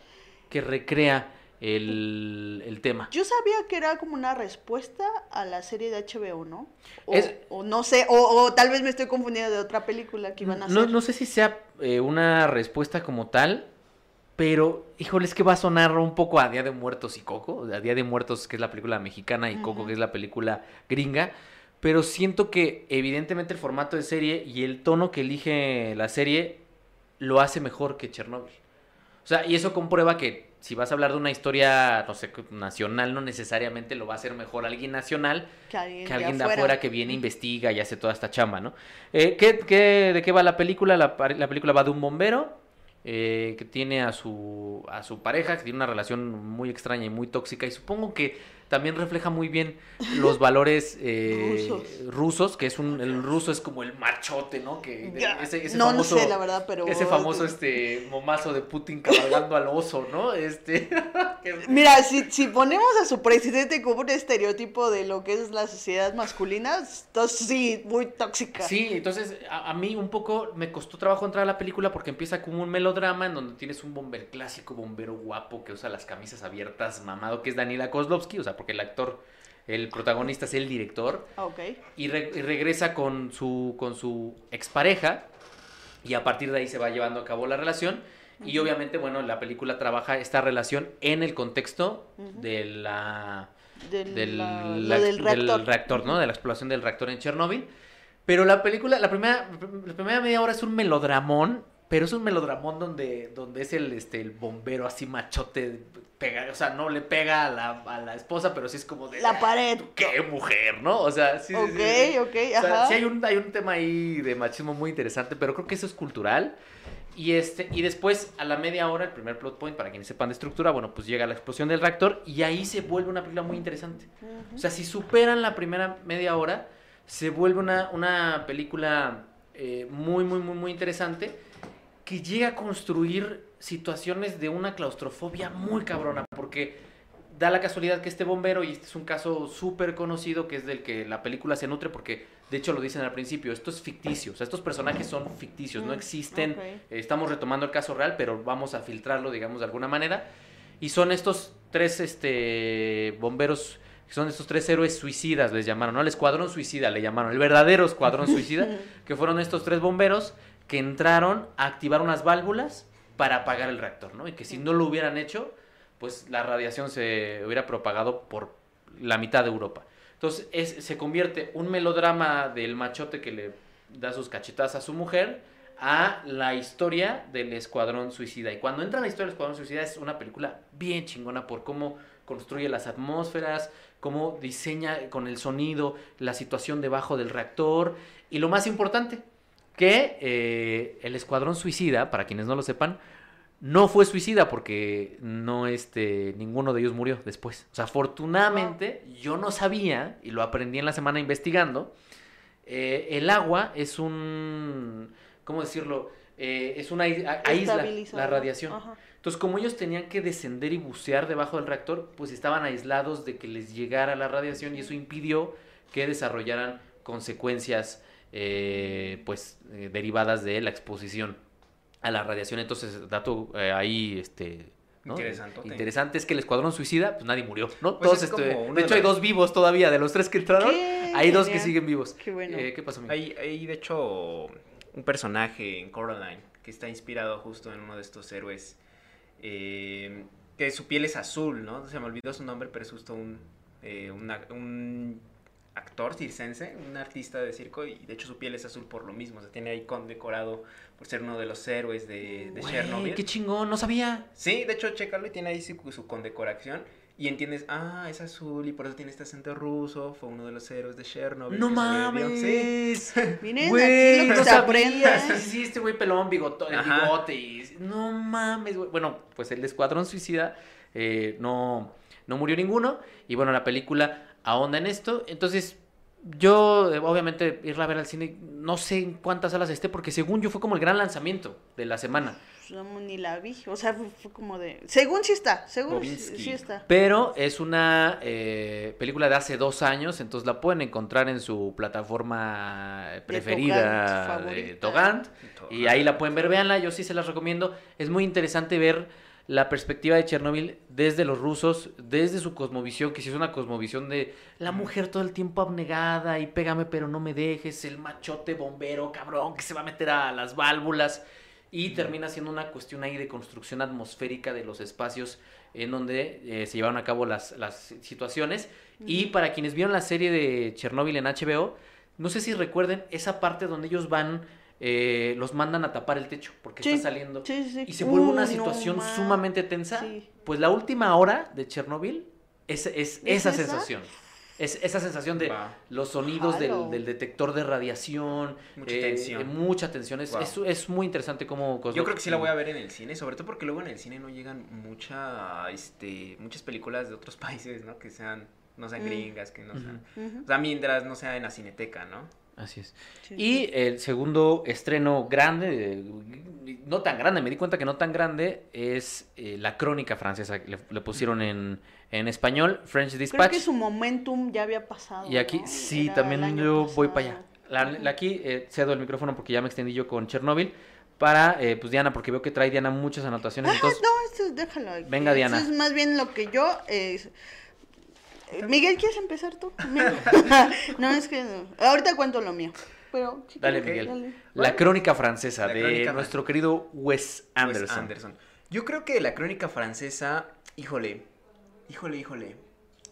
Speaker 2: que recrea el, el tema.
Speaker 4: Yo sabía que era como una respuesta a la serie de HBO, ¿no? O,
Speaker 2: Es-
Speaker 4: o no sé, o, o tal vez me estoy confundiendo de otra película que iban a hacer.
Speaker 2: no sé si sea eh, una respuesta como tal, pero híjole, es que va a sonar un poco a Día de Muertos y Coco, sea, Día de Muertos que es la película mexicana y Coco que es la película gringa, pero siento que evidentemente el formato de serie y el tono que elige la serie lo hace mejor que Chernobyl. O sea, y eso comprueba que si vas a hablar de una historia, no sé, nacional, no necesariamente lo va a hacer mejor alguien nacional
Speaker 4: que alguien,
Speaker 2: que alguien de afuera que viene, investiga y hace toda esta chamba, ¿no? Eh, ¿qué, qué- de qué va la película? La, la película va de un bombero eh, que tiene a su, a su pareja, que tiene una relación muy extraña y muy tóxica, y supongo que también refleja muy bien los valores eh,
Speaker 4: Rusos.
Speaker 2: rusos, que es un, el ruso es como el machote, ¿no? Que ese, ese
Speaker 4: no,
Speaker 2: famoso,
Speaker 4: no sé, la verdad, pero...
Speaker 2: ese famoso este momazo de Putin cabalgando al oso, ¿no? Este [laughs]
Speaker 4: Mira, si, si ponemos a su presidente como un estereotipo de lo que es la sociedad masculina, entonces sí, muy tóxica.
Speaker 2: Sí, entonces a, a mí un poco me costó trabajo entrar a la película porque empieza como un melodrama en donde tienes un bombero clásico, bombero guapo que usa las camisas abiertas, mamado, que es Daniela Kozlovsky, o sea, porque el actor, el protagonista es el director,
Speaker 4: Ah, Ok.
Speaker 2: y, re- y regresa con su, con su expareja, y a partir de ahí se va llevando a cabo la relación. Y obviamente, bueno, la película trabaja esta relación en el contexto de la
Speaker 4: Del,
Speaker 2: del,
Speaker 4: la-
Speaker 2: la-
Speaker 4: del reactor.
Speaker 2: reactor, ¿no? De la explosión del reactor en Chernóbil. Pero la película, la primera, la primera media hora es un melodramón, pero es un melodramón donde, donde es el, este, el bombero así machote, pega, o sea, no le pega a la, a la esposa, pero sí es como de...
Speaker 4: La pared.
Speaker 2: ¡Qué mujer, ¿no? O sea, sí,
Speaker 4: Ok,
Speaker 2: sí,
Speaker 4: ok,
Speaker 2: O sea, sí hay un, hay un tema ahí de machismo muy interesante, pero creo que eso es cultural. Y este, y después, a la media hora, el primer plot point, para quienes sepan de estructura, bueno, pues llega la explosión del reactor y ahí se vuelve una película muy interesante. O sea, si superan la primera media hora, se vuelve una, una película eh, muy, muy, muy, muy interesante que llega a construir situaciones de una claustrofobia muy cabrona, porque da la casualidad que este bombero, y este es un caso súper conocido, que es del que la película se nutre, porque de hecho lo dicen al principio, esto es ficticio, o sea, estos personajes son ficticios, no
Speaker 4: Mm,
Speaker 2: existen, eh, estamos retomando el caso real, pero vamos a filtrarlo, digamos, de alguna manera, y son estos tres este, bomberos, son estos tres héroes suicidas, les llamaron, ¿no? El escuadrón suicida le llamaron, el verdadero escuadrón suicida, [laughs] que fueron estos tres bomberos que entraron a activar unas válvulas para apagar el reactor, ¿no? Y que si no lo hubieran hecho, pues la radiación se hubiera propagado por la mitad de Europa. Entonces es- se convierte un melodrama del machote que le da sus cachetadas a su mujer a la historia del escuadrón suicida. Y cuando entra en la historia del escuadrón suicida es una película bien chingona por cómo construye las atmósferas, cómo diseña con el sonido la situación debajo del reactor. Y lo más importante, que eh, el escuadrón suicida, para quienes no lo sepan, no fue suicida porque no este ninguno de ellos murió después. O sea, afortunadamente yo no sabía y lo aprendí en la semana investigando. eh, el agua es un ¿cómo decirlo? Eh, es una aísla la radiación.
Speaker 4: Ajá.
Speaker 2: Entonces, como ellos tenían que descender y bucear debajo del reactor, pues estaban aislados de que les llegara la radiación y eso impidió que desarrollaran consecuencias eh, pues eh, derivadas de la exposición a la radiación. Entonces, dato eh, ahí este interesante es que el escuadrón suicida, pues nadie murió, ¿no?
Speaker 3: Pues
Speaker 2: Todos
Speaker 3: es
Speaker 2: este, de
Speaker 3: de
Speaker 2: hecho hay dos vivos todavía de los tres que entraron.
Speaker 4: Qué
Speaker 2: Hay dos que siguen vivos.
Speaker 4: Qué bueno.
Speaker 2: Eh, ¿Qué pasó, amigo?
Speaker 3: Hay, hay, de hecho, un personaje en Coraline que está inspirado justo en uno de estos héroes. eh, que su piel es azul, ¿no? Se me olvidó su nombre, pero es justo un, eh, una- un actor circense, un artista de circo, y de hecho su piel es azul por lo mismo. Se tiene ahí condecorado por ser uno de los héroes de, de
Speaker 2: Güey,
Speaker 3: Chernobyl.
Speaker 2: qué chingón, no sabía.
Speaker 3: Sí, de hecho, chécalo y tiene ahí su, su condecoración. Y entiendes, ah, es azul y por eso tiene este acento ruso. Fue uno de los héroes de Chernobyl.
Speaker 2: No
Speaker 3: sobrevivió". Sí.
Speaker 2: mames. [laughs]
Speaker 4: Miren,
Speaker 2: Güey,
Speaker 4: aquí lo que. [laughs]
Speaker 2: Sí, sí, este güey pelón,
Speaker 3: Ajá.
Speaker 2: bigote y... No mames, güey. Bueno, pues el Escuadrón Suicida eh, no, no murió ninguno. Y bueno, la película ahonda en esto. Entonces, yo, eh, obviamente, irla a ver al cine, no sé en cuántas salas esté, porque según yo fue como el gran lanzamiento de la semana.
Speaker 4: No, ni la vi. O sea, fue, como de. Según sí está. Según sí, está.
Speaker 2: Pero es una eh, película de hace dos años, entonces la pueden encontrar en su plataforma preferida de. Togant. Y ahí la pueden ver, véanla, yo sí se las recomiendo. Es muy interesante ver la perspectiva de Chernobyl desde los rusos, desde su cosmovisión, que si es una cosmovisión de la mujer todo el tiempo abnegada y pégame pero no me dejes, el machote bombero cabrón que se va a meter a las válvulas. Y termina siendo una cuestión ahí de construcción atmosférica de los espacios en donde eh, se llevaron a cabo las, las situaciones. Y para quienes vieron la serie de Chernobyl en HBO, no sé si recuerden esa parte donde ellos van, eh, los mandan a tapar el techo porque
Speaker 4: Sí,
Speaker 2: está saliendo.
Speaker 4: Sí, sí, sí.
Speaker 2: Y se vuelve una
Speaker 4: Uy,
Speaker 2: situación
Speaker 4: ma-
Speaker 2: sumamente tensa.
Speaker 4: Sí.
Speaker 2: Pues la última hora de Chernobyl es, es
Speaker 4: ¿Es
Speaker 2: esa
Speaker 4: esa?
Speaker 2: sensación. Es esa sensación de los sonidos del, del detector de radiación.
Speaker 3: Mucha
Speaker 2: eh,
Speaker 3: tensión.
Speaker 2: eh, mucha tensión. Es,
Speaker 3: Wow.
Speaker 2: es, es muy interesante cómo...
Speaker 3: Yo creo que sí la voy a ver en el cine, sobre todo porque luego en el cine no llegan mucha, este, muchas películas de otros [laughs] países, ¿no? Que sean, no sean
Speaker 4: Mm.
Speaker 3: gringas, que no sean... O sea, mientras no sea en la cineteca, ¿no?
Speaker 2: Así es.
Speaker 4: sí,
Speaker 2: Y
Speaker 4: sí.
Speaker 2: el segundo estreno grande, eh, no tan grande, me di cuenta que no tan grande, es eh, La Crónica Francesa. Le, le pusieron en, en español, French
Speaker 4: Creo
Speaker 2: Dispatch.
Speaker 4: que su momentum ya había pasado.
Speaker 2: Y aquí
Speaker 4: ¿no?
Speaker 2: sí,
Speaker 4: Era
Speaker 2: también yo voy para allá. La, la- aquí eh, cedo el micrófono porque ya me extendí yo con Chernobyl. Para, eh, pues Diana, porque veo que trae Diana muchas anotaciones. Entonces,
Speaker 4: No, esto es- déjalo. aquí.
Speaker 2: Venga, Diana.
Speaker 4: Eso es más bien lo que yo. Miguel, ¿quieres empezar tú? [laughs] [laughs] no, es que. no. Ahorita cuento lo mío. Pero.
Speaker 2: Dale, Miguel.
Speaker 4: dale.
Speaker 2: La Crónica Francesa
Speaker 3: La
Speaker 2: de
Speaker 3: Crónica
Speaker 2: nuestro querido Wes
Speaker 3: Wes
Speaker 2: Anderson.
Speaker 3: Yo creo que la crónica francesa, híjole, híjole, híjole.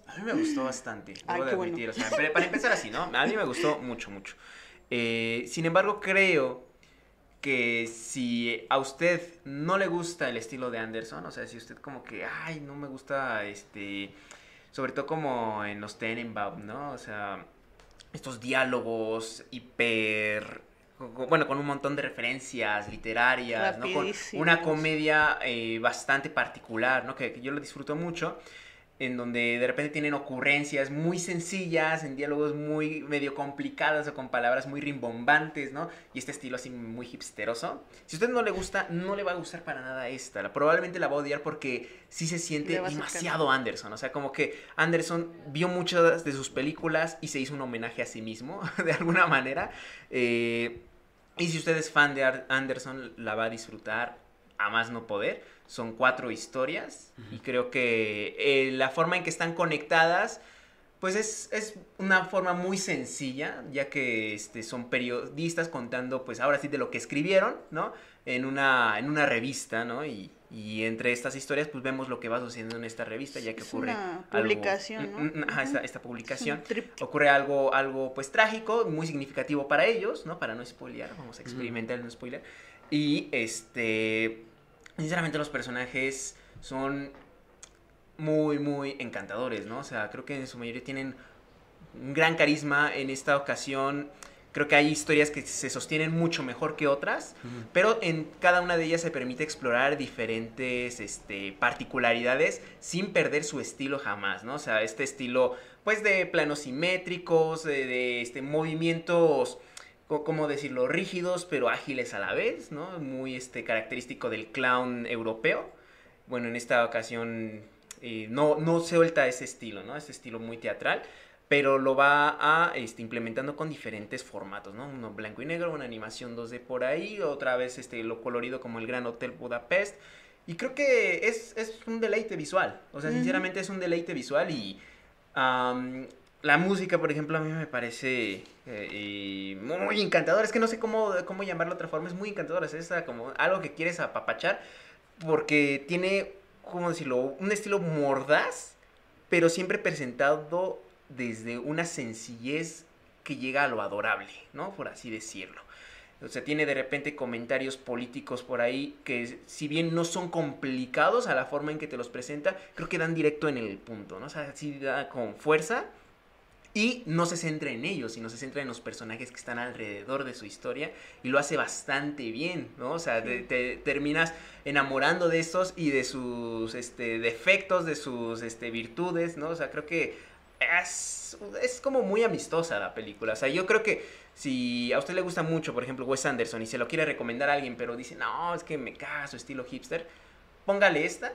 Speaker 3: A mí me gustó bastante, [gasps]
Speaker 4: Ay,
Speaker 3: debo
Speaker 4: bueno.
Speaker 3: admitir. O sea, para, para empezar así, ¿no? A mí me gustó [laughs] mucho, mucho. Eh, sin embargo, creo que si a usted no le gusta el estilo de Anderson, o sea, si usted como que, ay, no me gusta, este, sobre todo como en los Tenenbaum, ¿no? O sea, estos diálogos hiper, bueno, con un montón de referencias literarias, ¿no? Con una comedia eh, bastante particular, ¿no? Que, que yo lo disfruto mucho. En donde de repente tienen ocurrencias muy sencillas, en diálogos muy medio complicadas o con palabras muy rimbombantes, ¿no? Y este estilo así muy hipsteroso. Si a usted no le gusta, no le va a gustar para nada esta. Probablemente la va a odiar porque sí se siente demasiado Anderson. O sea, como que Anderson vio muchas de sus películas y se hizo un homenaje a sí mismo, [laughs] de alguna manera. Eh, y si usted es fan de Anderson, la va a disfrutar a más no poder. Son cuatro historias y creo que eh, la forma en que están conectadas, pues es, es una forma muy sencilla, ya que este, son periodistas contando, pues ahora sí, de lo que escribieron, ¿no? En una, en una revista, ¿no? Y, y entre estas historias, pues vemos lo que va sucediendo en esta revista, ya que
Speaker 4: Es
Speaker 3: ocurre
Speaker 4: una
Speaker 3: algo-
Speaker 4: publicación, ¿no?
Speaker 3: Mm, mm, ajá, esta, publicación ocurre algo, algo pues trágico, muy significativo para ellos, ¿no? Para no spoilear, vamos a experimentar el no spoiler. Y este, sinceramente los personajes son muy, muy encantadores, ¿no? O sea, creo que en su mayoría tienen un gran carisma en esta ocasión. Creo que hay historias que se sostienen mucho mejor que otras, pero en cada una de ellas se permite explorar diferentes este, particularidades sin perder su estilo jamás, ¿no? O sea, este estilo, pues, de planos simétricos, de, de, este, movimientos, ¿cómo decirlo?, rígidos, pero ágiles a la vez, ¿no? Muy este, característico del clown europeo. Bueno, en esta ocasión eh, no, no suelta ese estilo, ¿no? Ese estilo muy teatral pero lo va a este, implementando con diferentes formatos, ¿no? Uno blanco y negro, una animación 2D por ahí, otra vez este, lo colorido como el Gran Hotel Budapest. Y creo que es, es un deleite visual, o sea, sinceramente es un deleite visual y la música, por ejemplo, a mí me parece eh, muy encantadora. Es que no sé cómo, cómo llamarlo de otra forma, es muy encantadora, es esa como algo que quieres apapachar porque tiene, ¿cómo decirlo? Un estilo mordaz, pero siempre presentado desde una sencillez que llega a lo adorable, ¿no? Por así decirlo. O sea, tiene de repente comentarios políticos por ahí que si bien no son complicados a la forma en que te los presenta, creo que dan directo en el punto, ¿no? O sea, sí da con fuerza y no se centra en ellos, sino se centra en los personajes que están alrededor de su historia y lo hace bastante bien, ¿no? O sea, te, te terminas enamorando de estos y de sus este, defectos, de sus este, virtudes, ¿no? O sea, creo que es, es como muy amistosa la película. O sea, yo creo que si a usted le gusta mucho, por ejemplo, Wes Anderson y se lo quiere recomendar a alguien, pero dice, no, es que me caga su estilo hipster, póngale esta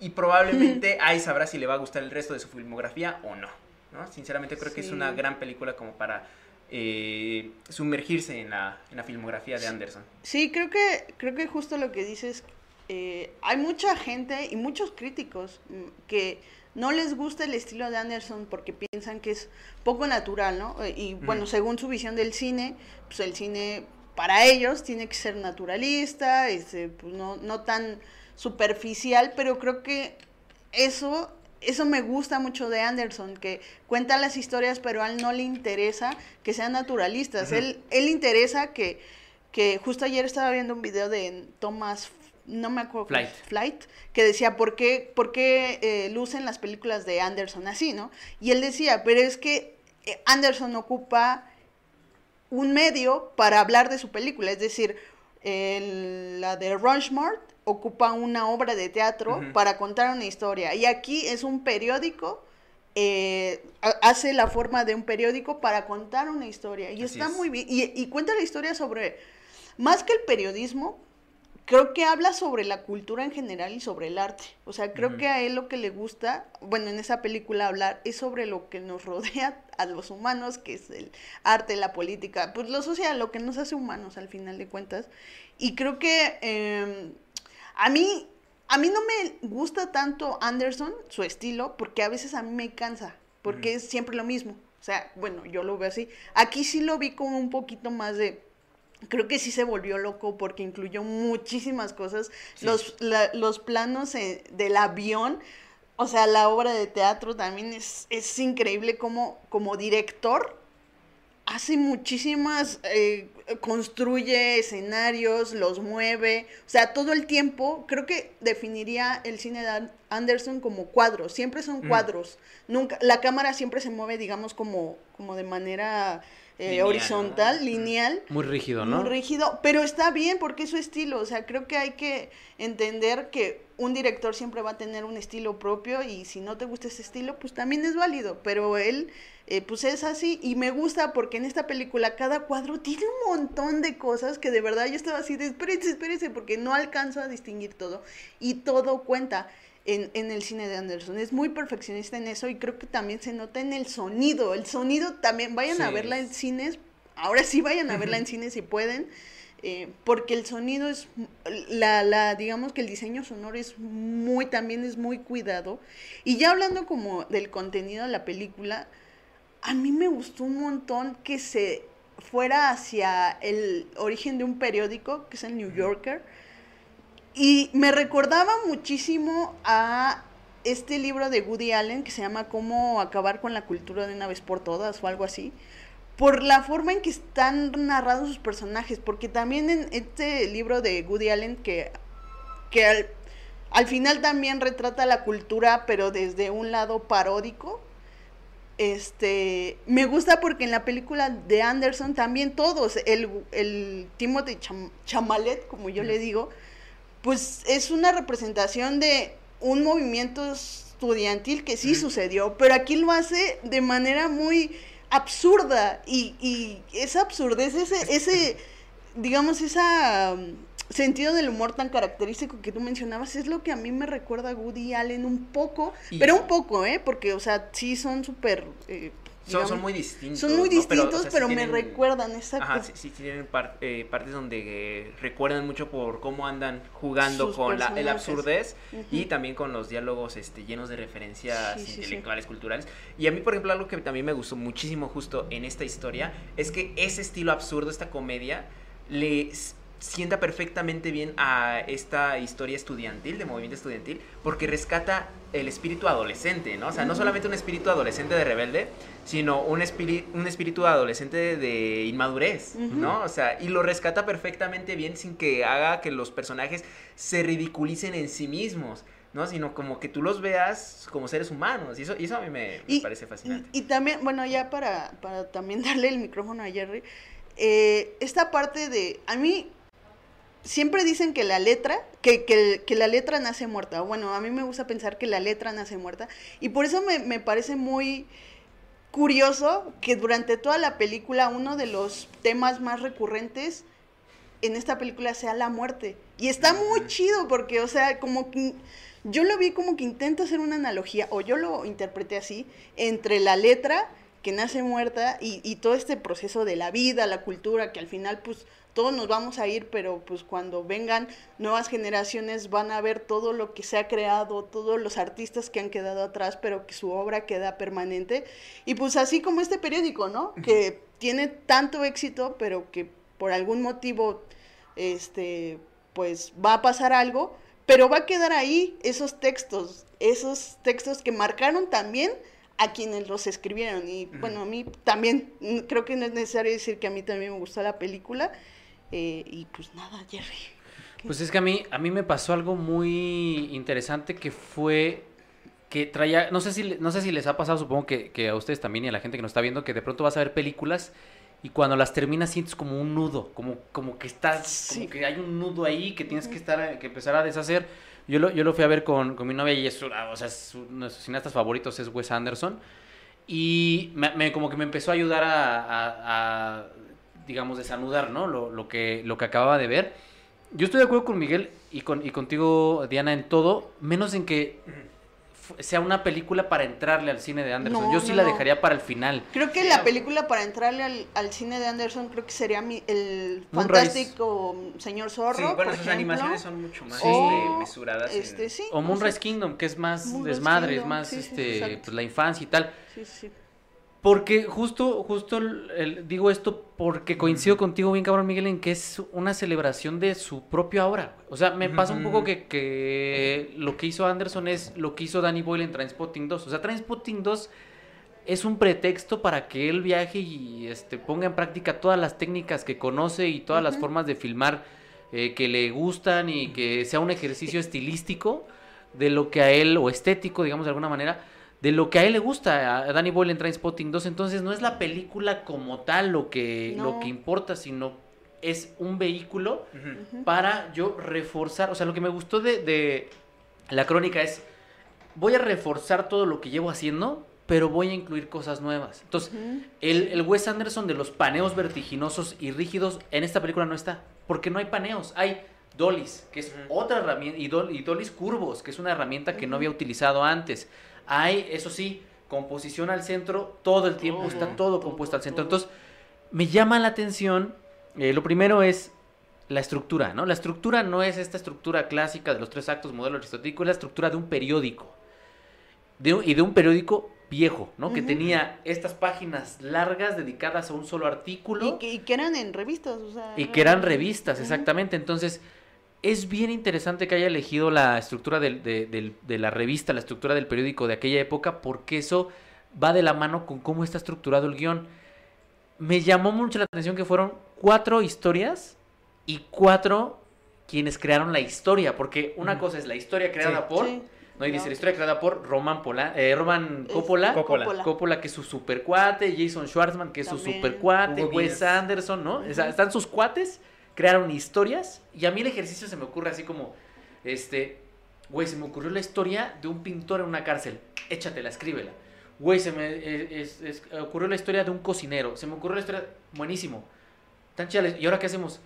Speaker 3: y probablemente [laughs] ahí sabrá si le va a gustar el resto de su filmografía o no. ¿No? Sinceramente creo que es una gran película como para eh, sumergirse en la, en la filmografía de Anderson.
Speaker 4: Sí, creo que, creo que justo lo que dices, eh, hay mucha gente y muchos críticos mm, que no les gusta el estilo de Anderson porque piensan que es poco natural, ¿no? Eh, Y bueno, según su visión del cine, pues el cine para ellos tiene que ser naturalista, este, pues no, no tan superficial, pero creo que eso, eso me gusta mucho de Anderson, que cuenta las historias, pero a él no le interesa que sean naturalistas. Él, él le interesa que, que justo ayer estaba viendo un video de Thomas, no me acuerdo,
Speaker 2: Flight.
Speaker 4: Flight, que decía, ¿por qué, por qué eh, lucen las películas de Anderson así, no? Y él decía, pero es que eh, Anderson ocupa un medio para hablar de su película, es decir, el- la de Rushmore ocupa una obra de teatro para contar una historia y aquí es un periódico, eh, ha- hace la forma de un periódico para contar una historia y
Speaker 3: Así
Speaker 4: está
Speaker 3: es.
Speaker 4: muy bien y, y cuenta la historia sobre, más que el periodismo, creo que habla sobre la cultura en general y sobre el arte. O sea, creo que a él lo que le gusta, bueno, en esa película hablar es sobre lo que nos rodea a los humanos, que es el arte, la política, pues lo social, lo que nos hace humanos al final de cuentas. Y creo que eh, a mí, a mí no me gusta tanto Anderson, su estilo, porque a veces a mí me cansa, porque es siempre lo mismo. O sea, bueno, yo lo veo así. Aquí sí lo vi con un poquito más de creo que sí se volvió loco porque incluyó muchísimas cosas.
Speaker 3: Sí.
Speaker 4: Los, la- los planos eh, del avión, o sea, la obra de teatro también es, es increíble como, como director. Hace muchísimas, eh, construye escenarios, los mueve, o sea, todo el tiempo, creo que definiría el cine de An- Anderson como cuadros, siempre son
Speaker 3: Mm.
Speaker 4: cuadros, nunca, la cámara siempre se mueve, digamos, como, como de manera eh, horizontal, lineal,
Speaker 2: Muy rígido, ¿no?
Speaker 4: muy rígido, pero está bien porque es su estilo, o sea, creo que hay que entender que un director siempre va a tener un estilo propio y si no te gusta ese estilo, pues también es válido, pero él eh, pues es así y me gusta porque en esta película cada cuadro tiene un montón de cosas que de verdad yo estaba así de espérense, espérense porque no alcanzo a distinguir todo y todo cuenta. En, en, el cine de Anderson. Es muy perfeccionista en eso y creo que también se nota en el sonido. El sonido también, vayan a verla en cines, ahora sí vayan a verla en cines si pueden. Eh, porque el sonido es, la, la, digamos que el diseño sonoro es muy, también es muy cuidado. Y ya hablando como del contenido de la película, a mí me gustó un montón que se fuera hacia el origen de un periódico, que es el New Yorker, y me recordaba muchísimo a este libro de Woody Allen que se llama Cómo acabar con la cultura de una vez por todas o algo así por la forma en que están narrados sus personajes, porque también en este libro de Woody Allen que, que al, final también retrata la cultura, pero desde un lado paródico, este, me gusta porque en la película de Anderson también todos, el, el Timothy Chamalet, como yo le digo, pues es una representación de un movimiento estudiantil que sí sucedió, pero aquí lo hace de manera muy absurda y, y esa absurdez, ese, ese digamos, esa um, sentido del humor tan característico que tú mencionabas es lo que a mí me recuerda a Woody Allen un poco, pero un poco, ¿eh? Porque, o sea, sí son súper eh,
Speaker 3: son, muy distintos.
Speaker 4: Son muy distintos, pero, me recuerdan, exacto.
Speaker 3: Ajá, sí, tienen eh, partes donde recuerdan mucho por cómo andan jugando con la, el absurdez y también con los diálogos este, llenos de referencias intelectuales, culturales. Y a mí, por ejemplo, algo que también me gustó muchísimo justo en esta historia es que ese estilo absurdo, esta comedia, le sienta perfectamente bien a esta historia estudiantil, de movimiento estudiantil, porque rescata el espíritu adolescente, ¿no? O sea, no solamente un espíritu adolescente de rebelde, sino un, espíritu, un espíritu adolescente de inmadurez, ¿no? O sea, y lo rescata perfectamente bien sin que haga que los personajes se ridiculicen en sí mismos. ¿no? Sino como que tú los veas como seres humanos. Y eso, y eso a mí me, parece fascinante.
Speaker 4: Y, también, bueno, ya para, para también [laughs] darle el micrófono a Jerry, eh, esta parte de, a mí siempre dicen que la letra, que, que, la letra nace muerta. Bueno, a mí me gusta pensar que la letra nace muerta. Y por eso me, me parece muy curioso que durante toda la película uno de los temas más recurrentes en esta película sea la muerte. Y está muy chido porque, o sea, como que yo lo vi como que intenta hacer una analogía, o yo lo interpreté así, entre la letra que nace muerta y, y todo este proceso de la vida, la cultura, que al final pues todos nos vamos a ir, pero pues cuando vengan nuevas generaciones van a ver todo lo que se ha creado, todos los artistas que han quedado atrás, pero que su obra queda permanente. Y pues así como este periódico, ¿no? Que tiene tanto éxito, pero que por algún motivo, este, pues va a pasar algo, pero va a quedar ahí esos textos, esos textos que marcaron también a quienes los escribieron. Y bueno, a mí también, creo que no es necesario decir que a mí también me gustó la película. Eh, y pues nada, [laughs] Jerry.
Speaker 2: Pues es que a mí, a mí me pasó algo muy interesante que fue que traía, no sé si, no sé si les ha pasado, supongo que, a ustedes también y a la gente que nos está viendo, que de pronto vas a ver películas y cuando las terminas sientes como un nudo, como, como que estás, como que hay un nudo ahí que tienes que estar, que empezar a deshacer. Yo lo, yo lo fui a ver con, con mi novia y es, o sea, es uno de sus cineastas favoritos es Wes Anderson. Y me, como que me empezó a ayudar a digamos, desanudar, ¿no? Lo, lo, que, lo que acababa de ver. Yo estoy de acuerdo con Miguel y, con, y contigo, Diana, en todo, menos en que sea una película para entrarle al cine de Anderson. Yo sí la dejaría para el final.
Speaker 4: Creo que la película para entrarle al, cine de Anderson creo que sería mi, el fantástico Señor Zorro. Sí,
Speaker 3: bueno, sus animaciones son mucho más este, mesuradas.
Speaker 4: Este, sí,
Speaker 2: o Moonrise Kingdom, que es más desmadre, es más este, pues, la infancia y tal.
Speaker 4: Sí, sí.
Speaker 2: Porque justo, justo digo esto porque coincido contigo bien, cabrón Miguel, en que es una celebración de su propia obra. O sea, me pasa un poco que, que, lo que hizo Anderson es lo que hizo Danny Boyle en Transpotting 2. O sea, Transpotting 2 es un pretexto para que él viaje y este, ponga en práctica todas las técnicas que conoce y todas las formas de filmar eh, que le gustan y que sea un ejercicio estilístico de lo que a él, o estético, digamos de alguna manera, de lo que a él le gusta, a Danny Boyle en Trainspotting 2, entonces no es la película como tal lo que, lo que importa, sino es un vehículo para yo reforzar, o sea, lo que me gustó de, La crónica es, voy a reforzar todo lo que llevo haciendo, pero voy a incluir cosas nuevas. Entonces, el, el Wes Anderson de los paneos vertiginosos y rígidos en esta película no está, porque no hay paneos, hay dollies, que es otra herramienta, y, dol- y dollies curvos, que es una herramienta que no había utilizado antes. Hay, eso sí, composición al centro, todo el tiempo
Speaker 4: Todo,
Speaker 2: está todo,
Speaker 4: todo,
Speaker 2: compuesto al centro.
Speaker 4: todo.
Speaker 2: Entonces, me llama la atención, eh, lo primero es la estructura, ¿no? La estructura no es esta estructura clásica de los tres actos, modelo aristotélico, es la estructura de un periódico. De un- y de un periódico viejo, ¿no? Que tenía estas páginas largas dedicadas a un solo artículo
Speaker 4: Y que, y que eran en revistas, o sea.
Speaker 2: y que eran revistas, exactamente. Entonces, es bien interesante que haya elegido la estructura del- de, del- de la revista, la estructura del periódico de aquella época, porque eso va de la mano con cómo está estructurado el guion. Me llamó mucho la atención que fueron cuatro historias y cuatro quienes crearon la historia, porque una
Speaker 3: Ujú.
Speaker 2: cosa es la historia creada
Speaker 3: Sí.
Speaker 2: por,
Speaker 4: Sí.
Speaker 2: no, y dice
Speaker 4: No.
Speaker 2: la historia creada por Roman Pola, eh, Roman
Speaker 4: Es
Speaker 2: Coppola,
Speaker 3: Coppola.
Speaker 2: Coppola, que es su super cuate, Jason Schwartzman, que es su
Speaker 4: También.
Speaker 2: super cuate,
Speaker 3: Hugo
Speaker 2: Wes. Anderson, ¿no? O sea,
Speaker 4: Ujú.
Speaker 2: están sus cuates, crearon historias, y a mí el ejercicio se me ocurre así como, este, güey, se me ocurrió la historia de un pintor en una cárcel, échatela, escríbela. Güey, se me es- es- ocurrió la historia de un cocinero, se me ocurrió la historia, buenísimo, tan chales, ¿y ahora qué hacemos?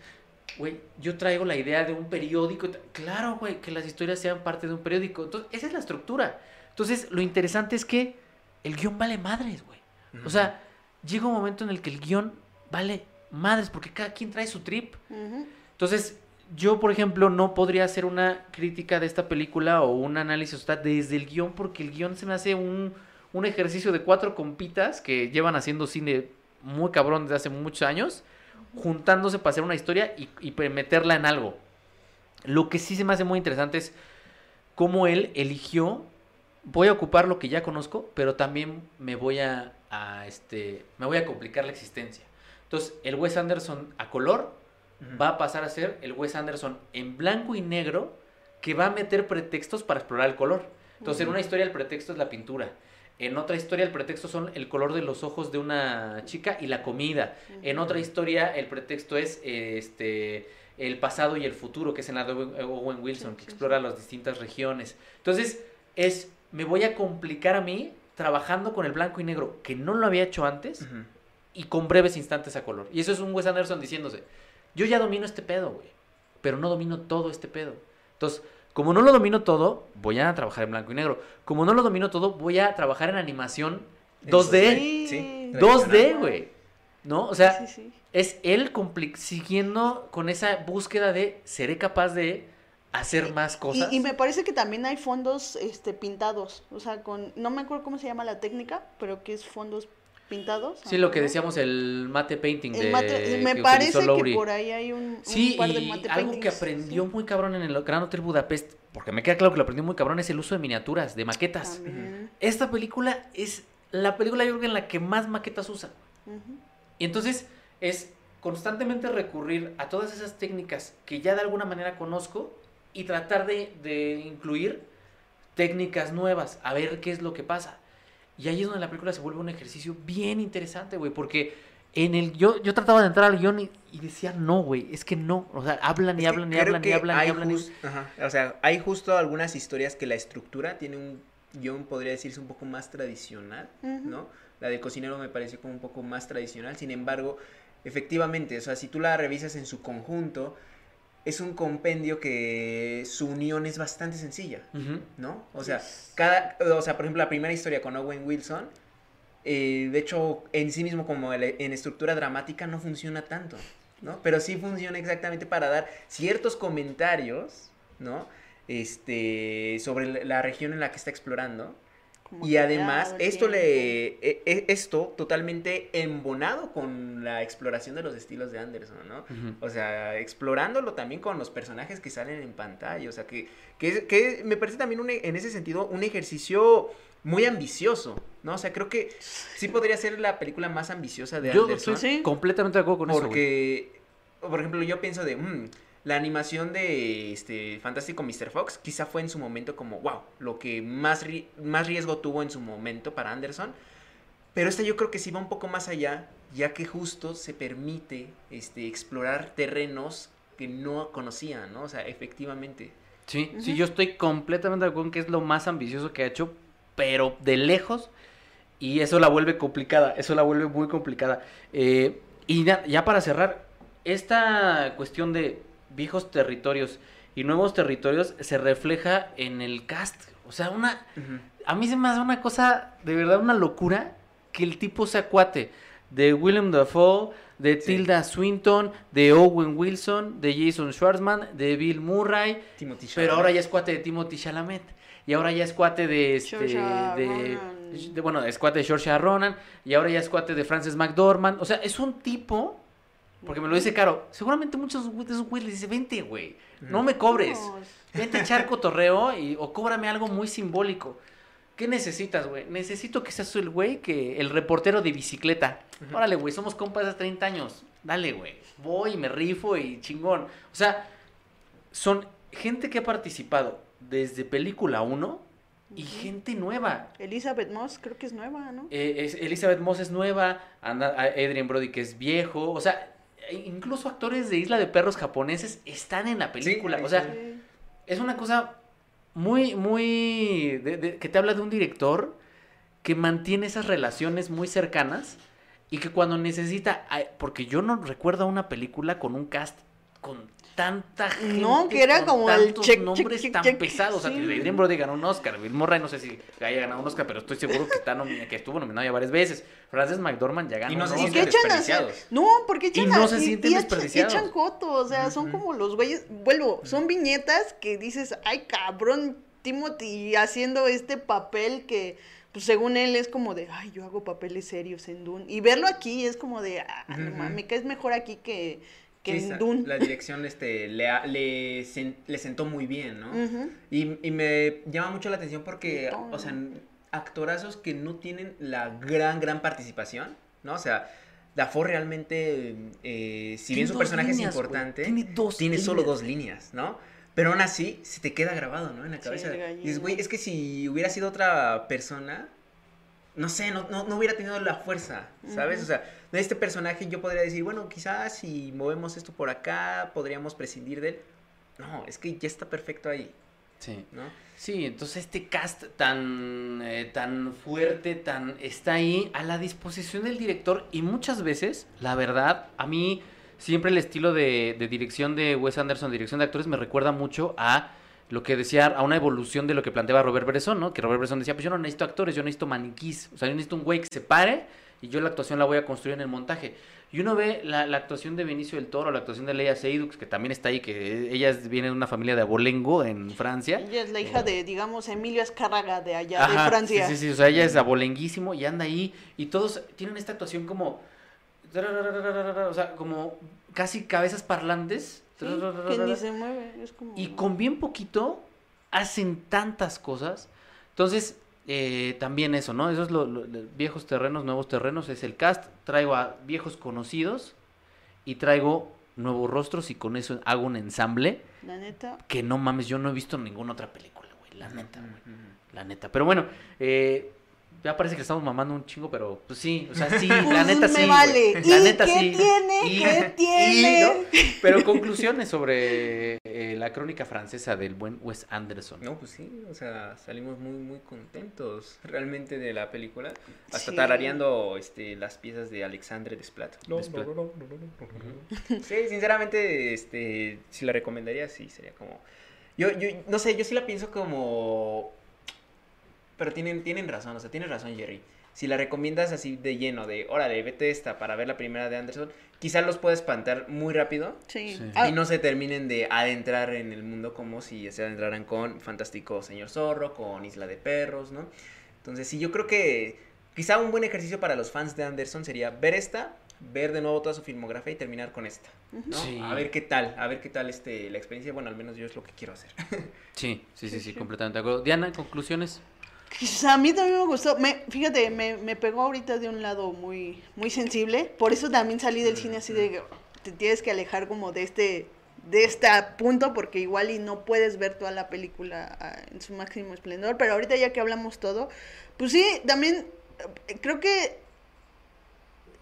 Speaker 2: Güey, yo traigo la idea de un periódico. Claro, güey, que las historias sean parte de un periódico. Entonces, esa es la estructura. Entonces, lo interesante es que el guion vale madres, güey. O sea, llega un momento en el que el guion vale madres porque cada quien trae su trip. Entonces, yo, por ejemplo, no podría hacer una crítica de esta película o un análisis o sea, desde el guion porque el guion se me hace un, un ejercicio de cuatro compitas que llevan haciendo cine muy cabrón desde hace muchos años, juntándose para hacer una historia y, meterla en algo. Lo que sí se me hace muy interesante es cómo él eligió, voy a ocupar lo que ya conozco, pero también me voy a, a, este, me voy a complicar la existencia. Entonces, el Wes Anderson a color va a pasar a ser el Wes Anderson en blanco y negro que va a meter pretextos para explorar el color. Entonces, en una historia el pretexto es la pintura. En otra historia el pretexto son el color de los ojos de una chica y la comida. En otra historia el pretexto es eh, este el pasado y el futuro, que es en la de Owen Wilson, que explora las distintas regiones. Entonces, es me voy a complicar a mí trabajando con el blanco y negro, que no lo había hecho antes. Y con breves instantes a color. Y eso es un Wes Anderson diciéndose, yo ya domino este pedo, güey, pero no domino todo este pedo. Entonces, como no lo domino todo, voy a trabajar en blanco y negro. Como no lo domino todo, voy a trabajar en animación 2D.
Speaker 4: Sí.
Speaker 3: Sí,
Speaker 2: 2D,
Speaker 3: tradicional.
Speaker 2: güey. ¿No? O sea,
Speaker 4: Sí, sí.
Speaker 2: es él siguiendo con esa búsqueda de seré capaz de hacer más cosas.
Speaker 4: Y, y me parece que también hay fondos este pintados, o sea, con no me acuerdo cómo se llama la técnica, pero que es fondos pintados.
Speaker 2: Sí, lo que decíamos, el mate painting de
Speaker 4: El mate- me
Speaker 2: que
Speaker 4: parece que por ahí hay un, un
Speaker 2: Sí,
Speaker 4: par de
Speaker 2: y
Speaker 4: mate
Speaker 2: algo que aprendió
Speaker 4: sí.
Speaker 2: muy cabrón en el Gran Hotel Budapest, porque me queda claro que lo aprendió muy cabrón, es el uso de miniaturas, de maquetas.
Speaker 4: También.
Speaker 2: Esta película es la película, yo creo que en la que más maquetas usa. Y entonces es constantemente recurrir a todas esas técnicas que ya de alguna manera conozco y tratar de, de incluir técnicas nuevas, a ver qué es lo que pasa. Y ahí es donde la película se vuelve un ejercicio bien interesante, güey, porque en el yo, yo trataba de entrar al guion y, y decía, no, güey, es que no. O sea, hablan y hablan y hablan y hablan y
Speaker 3: hay
Speaker 2: hablan. y-
Speaker 3: ajá, O sea, hay justo algunas historias que la estructura tiene un guion, podría decirse, un poco más tradicional. ¿no? La del cocinero me pareció como un poco más tradicional, sin embargo, efectivamente, o sea, si tú la revisas en su conjunto, es un compendio que su unión es bastante sencilla. ¿no? O sea, cada, o sea, por ejemplo, la primera historia con Owen Wilson, eh, de hecho, en sí mismo como el- en estructura dramática no funciona tanto, ¿no? Pero sí funciona exactamente para dar ciertos comentarios, ¿no? Este, sobre la- la región en la que está explorando.
Speaker 4: Como
Speaker 3: Y además, esto
Speaker 4: tiempo.
Speaker 3: le e- e- esto totalmente embonado con la exploración de los estilos de Anderson, ¿no? O sea, explorándolo también con los personajes que salen en pantalla. O sea, que, que, es- que me parece también un e- en ese sentido un ejercicio muy ambicioso, ¿no? O sea, creo que sí podría ser la película más ambiciosa de
Speaker 2: Yo
Speaker 3: Anderson.
Speaker 2: estoy
Speaker 4: Sí.
Speaker 2: completamente de acuerdo con eso. güey.
Speaker 3: Porque, por ejemplo, yo pienso de, mm, la animación de este Fantástico Mr. Fox quizá fue en su momento como, wow, lo que más, ri- más riesgo tuvo en su momento para Anderson. Pero esta yo creo que sí va un poco más allá, ya que justo se permite este, explorar terrenos que no conocía, ¿no? O sea, efectivamente.
Speaker 2: Sí, sí, yo estoy completamente de acuerdo en que es lo más ambicioso que ha hecho, pero de lejos, y eso la vuelve complicada, eso la vuelve muy complicada. Eh, y ya para cerrar, esta cuestión de viejos territorios y nuevos territorios se refleja en el cast. O sea, una, a mí se me hace una cosa, de verdad, una locura que el tipo sea cuate. De Willem Dafoe, de
Speaker 3: Sí.
Speaker 2: Tilda Swinton, de Owen Wilson, de Jason Schwartzman, de Bill Murray.
Speaker 3: Timothy
Speaker 2: Pero ahora ya es cuate de Timothy Chalamet. Y ahora ya es cuate de este. De, bueno, es cuate de Saoirse Ronan. Y ahora ya es cuate de Frances McDormand. O sea, es un tipo. Porque me lo dice Caro. Seguramente muchos de esos güeyes les dice: Vente, güey. No me cobres. Vente a echar cotorreo y, o cóbrame algo muy simbólico. ¿Qué necesitas, güey? Necesito que seas el güey que. El reportero de bicicleta. Órale, güey, somos compas hace 30 años. Dale, güey. Voy y me rifo y chingón. O sea, son gente que ha participado desde película 1 y gente nueva.
Speaker 4: Elizabeth Moss creo que es nueva, ¿no?
Speaker 2: Eh, es- Elizabeth Moss es nueva, anda, a- Adrien Brody que es viejo. O sea, incluso actores de Isla de Perros japoneses están en la película. o sea.
Speaker 4: Sí.
Speaker 2: es una cosa muy, muy. de- de- que te habla de un director que mantiene esas relaciones muy cercanas y que cuando necesita. Porque yo no recuerdo una película con un cast con tanta gente.
Speaker 4: No, que era
Speaker 2: con
Speaker 4: como el
Speaker 2: tantos
Speaker 4: check,
Speaker 2: nombres
Speaker 4: check,
Speaker 2: tan
Speaker 4: check,
Speaker 2: pesados. O sea,
Speaker 4: sí.
Speaker 2: que Adrien Brody ganó un Oscar. Bill Murray, no sé si haya ganado un Oscar, pero estoy seguro que, está que estuvo nominado ya varias veces. Frances McDormand ya ganó
Speaker 3: Y no se
Speaker 4: ¿Y
Speaker 2: Oscar.
Speaker 4: qué
Speaker 3: sienten desperdiciados.
Speaker 4: No, porque echan
Speaker 2: Y no se sienten
Speaker 4: echan-
Speaker 2: desperdiciados.
Speaker 4: Echan coto, o sea, son como los güeyes, vuelvo, son viñetas que dices, ay cabrón, Timothy haciendo este papel que, pues según él es como de, ay, yo hago papeles serios en Dune. Y verlo aquí es como de, ah, no mames, me caes mejor aquí que, que
Speaker 3: Sí,
Speaker 4: en
Speaker 3: esa-
Speaker 4: Dune.
Speaker 3: La dirección este, le, le, le sentó muy bien, ¿no? Y, y me llama mucho la atención porque, o sea, actorazos que no tienen la gran, gran participación, ¿no? O sea, Dafoe realmente, eh, si bien su personaje
Speaker 2: líneas,
Speaker 3: es importante,
Speaker 2: Tiene dos
Speaker 3: tiene solo dos líneas, ¿no? Pero aún así, se te queda grabado, ¿no? En la cabeza. Y dices, güey, es que si hubiera sido otra persona, no sé, no, no, no hubiera tenido la fuerza, ¿sabes? O sea, de este personaje yo podría decir, bueno, quizás si movemos esto por acá, podríamos prescindir de él. No, es que ya está perfecto ahí,
Speaker 2: Sí.
Speaker 3: ¿no?
Speaker 2: Sí, entonces este cast tan, eh, tan fuerte, tan está ahí a la disposición del director y muchas veces, la verdad, a mí siempre el estilo de, de dirección de Wes Anderson, dirección de actores, me recuerda mucho a lo que decía, a una evolución de lo que planteaba Robert Bresson, ¿no? Que Robert Bresson decía, pues yo no necesito actores, yo necesito maniquís, o sea, yo necesito un güey que se pare y yo la actuación la voy a construir en el montaje. Y uno ve la, la actuación de Benicio del Toro, la actuación de Leia Seydoux, que también está ahí, que ella viene de una familia de abolengo en Francia.
Speaker 4: Ella es la hija de, digamos, Emilio Azcárraga de allá,
Speaker 2: Ajá,
Speaker 4: de Francia.
Speaker 2: Sí, sí, sí, o sea, ella es abolenguísimo y anda ahí y todos tienen esta actuación como, o sea, como casi cabezas parlantes.
Speaker 4: Sí, que ni se mueve, es como...
Speaker 2: Y con bien poquito hacen tantas cosas. Entonces, eh, también eso, ¿no? Eso es lo, lo- lo- viejos terrenos, nuevos terrenos, es el cast. Traigo a viejos conocidos y traigo nuevos rostros y con eso hago un ensamble
Speaker 4: La neta,
Speaker 2: que no mames, yo no he visto ninguna otra película, güey, la neta, güey. La neta. Pero bueno, eh, ya parece que estamos mamando un chingo, pero pues sí, o sea, sí, [laughs] la
Speaker 4: Pues
Speaker 2: neta
Speaker 4: me
Speaker 2: sí.
Speaker 4: vale.
Speaker 2: güey, La
Speaker 4: ¿Y
Speaker 2: neta
Speaker 4: qué
Speaker 2: sí.
Speaker 4: tiene?
Speaker 2: Y-
Speaker 4: ¿Qué [laughs]
Speaker 2: y,
Speaker 4: tiene?
Speaker 2: ¿no? Pero conclusiones sobre eh, la crónica francesa del buen Wes Anderson.
Speaker 3: No, pues sí, o sea, salimos muy, muy contentos realmente de la película. Hasta
Speaker 4: Sí.
Speaker 3: tarareando este, las piezas de Alexandre Desplat.
Speaker 2: Desplat.
Speaker 3: Sí, sinceramente, este, si la recomendaría, sí, sería como... Yo, yo, no sé, yo sí la pienso como... Pero tienen, tienen razón, o sea, tienes razón, Jerry. Si la recomiendas así de lleno, de, órale, vete esta para ver la primera de Anderson, quizás los puede espantar muy rápido
Speaker 4: Sí.
Speaker 2: Sí.
Speaker 4: Ah,
Speaker 3: y no se terminen de adentrar en el mundo como si se adentraran con Fantástico Señor Zorro, con Isla de Perros, ¿no? Entonces, sí, yo creo que quizá un buen ejercicio para los fans de Anderson sería ver esta, ver de nuevo toda su filmografía y terminar con esta, ¿no?
Speaker 2: Sí.
Speaker 3: A ver qué tal, a ver qué tal este, la experiencia, bueno, al menos yo es lo que quiero hacer. [laughs]
Speaker 2: Sí, sí, sí, sí,
Speaker 4: Sí, sí.
Speaker 2: completamente de acuerdo. Diana, conclusiones. [laughs]
Speaker 4: A mí también me gustó. Me, fíjate, me, me pegó ahorita de un lado muy, muy sensible. Por eso también salí del cine así de que te tienes que alejar como de este de este punto porque igual y no puedes ver toda la película ah, en su máximo esplendor, pero ahorita ya que hablamos todo, pues sí, también eh, creo que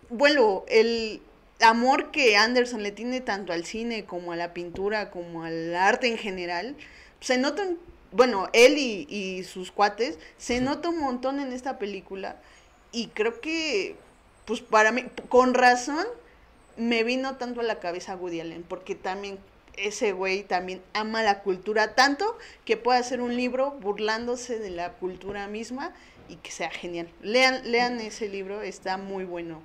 Speaker 4: bueno, el amor que Anderson le tiene tanto al cine como a la pintura como al arte en general, se nota, un- bueno, él y, y sus cuates, se nota un montón en esta película y creo que, pues para mí, con razón, me vino tanto a la cabeza Woody Allen, porque también ese güey también ama la cultura tanto que puede hacer un libro burlándose de la cultura misma y que sea genial. Lean, lean ese libro, está muy bueno.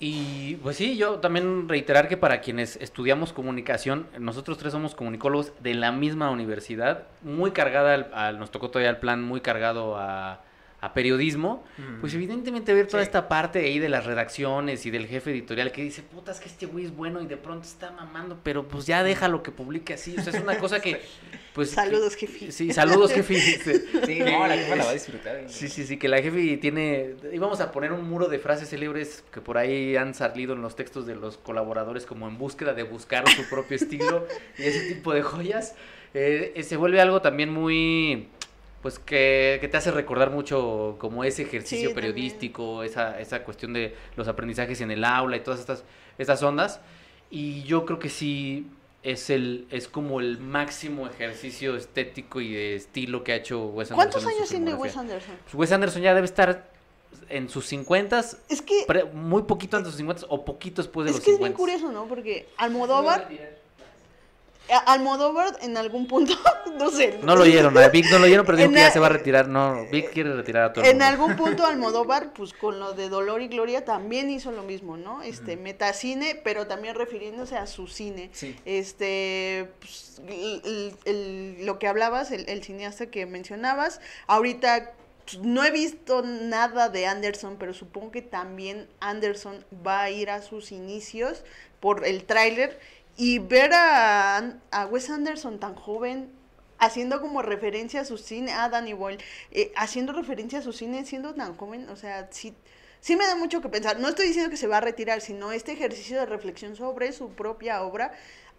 Speaker 2: Y pues sí, yo también reiterar que para quienes estudiamos comunicación, nosotros tres somos comunicólogos de la misma universidad, muy cargada, al, al- nos tocó todavía el plan muy cargado a, a periodismo, pues evidentemente ver toda
Speaker 3: Sí.
Speaker 2: esta parte ahí de las redacciones y del jefe editorial que dice, puta, es que este güey es bueno y de pronto está mamando, pero pues ya déjalo que publique así, o sea, es una cosa que, [laughs] pues...
Speaker 4: Saludos,
Speaker 2: que-
Speaker 4: jefe.
Speaker 2: Sí, saludos, jefe. [laughs]
Speaker 3: Sí, no, la jefa la va a disfrutar.
Speaker 2: Sí, sí, sí, que la jefe tiene... Íbamos a poner un muro de frases célebres que por ahí han salido en los textos de los colaboradores como en búsqueda de buscar su propio estilo y ese tipo de joyas. Eh, eh, se vuelve algo también muy... Pues que, que te hace recordar mucho como ese ejercicio
Speaker 4: Sí,
Speaker 2: periodístico, esa, esa cuestión de los aprendizajes en el aula y todas estas, estas ondas. Y yo creo que sí es el es como el máximo ejercicio estético y de estilo que ha hecho Wes Anderson.
Speaker 4: ¿Cuántos años tiene. Wes Anderson?
Speaker 2: Pues Wes Anderson ya debe estar en sus 50
Speaker 4: Es que,
Speaker 2: muy poquito antes de sus 50 o poquito después de
Speaker 4: es
Speaker 2: los
Speaker 4: que es bien
Speaker 2: 50.
Speaker 4: curioso, ¿no? Porque Almodóvar, Almodóvar en algún punto, [laughs] no sé.
Speaker 2: No lo oyeron, a Vic no lo oyeron, pero dijo que ya se va a retirar. No, Vic quiere retirar a todo el
Speaker 4: En
Speaker 2: mundo.
Speaker 4: algún punto [laughs] Almodóvar, pues con lo de Dolor y Gloria también hizo lo mismo, ¿no? Este, metacine, pero también refiriéndose a su cine.
Speaker 3: Sí.
Speaker 4: Este, pues, el- el- el- lo que hablabas, el, el cineasta que mencionabas, ahorita pues, no he visto nada de Anderson, pero supongo que también Anderson va a ir a sus inicios por el tráiler y ver a, a Wes Anderson tan joven haciendo como referencia a su cine, a Danny Boyle, eh, haciendo referencia a su cine siendo tan joven, o sea, sí, sí me da mucho que pensar. No estoy diciendo que se va a retirar, sino este ejercicio de reflexión sobre su propia obra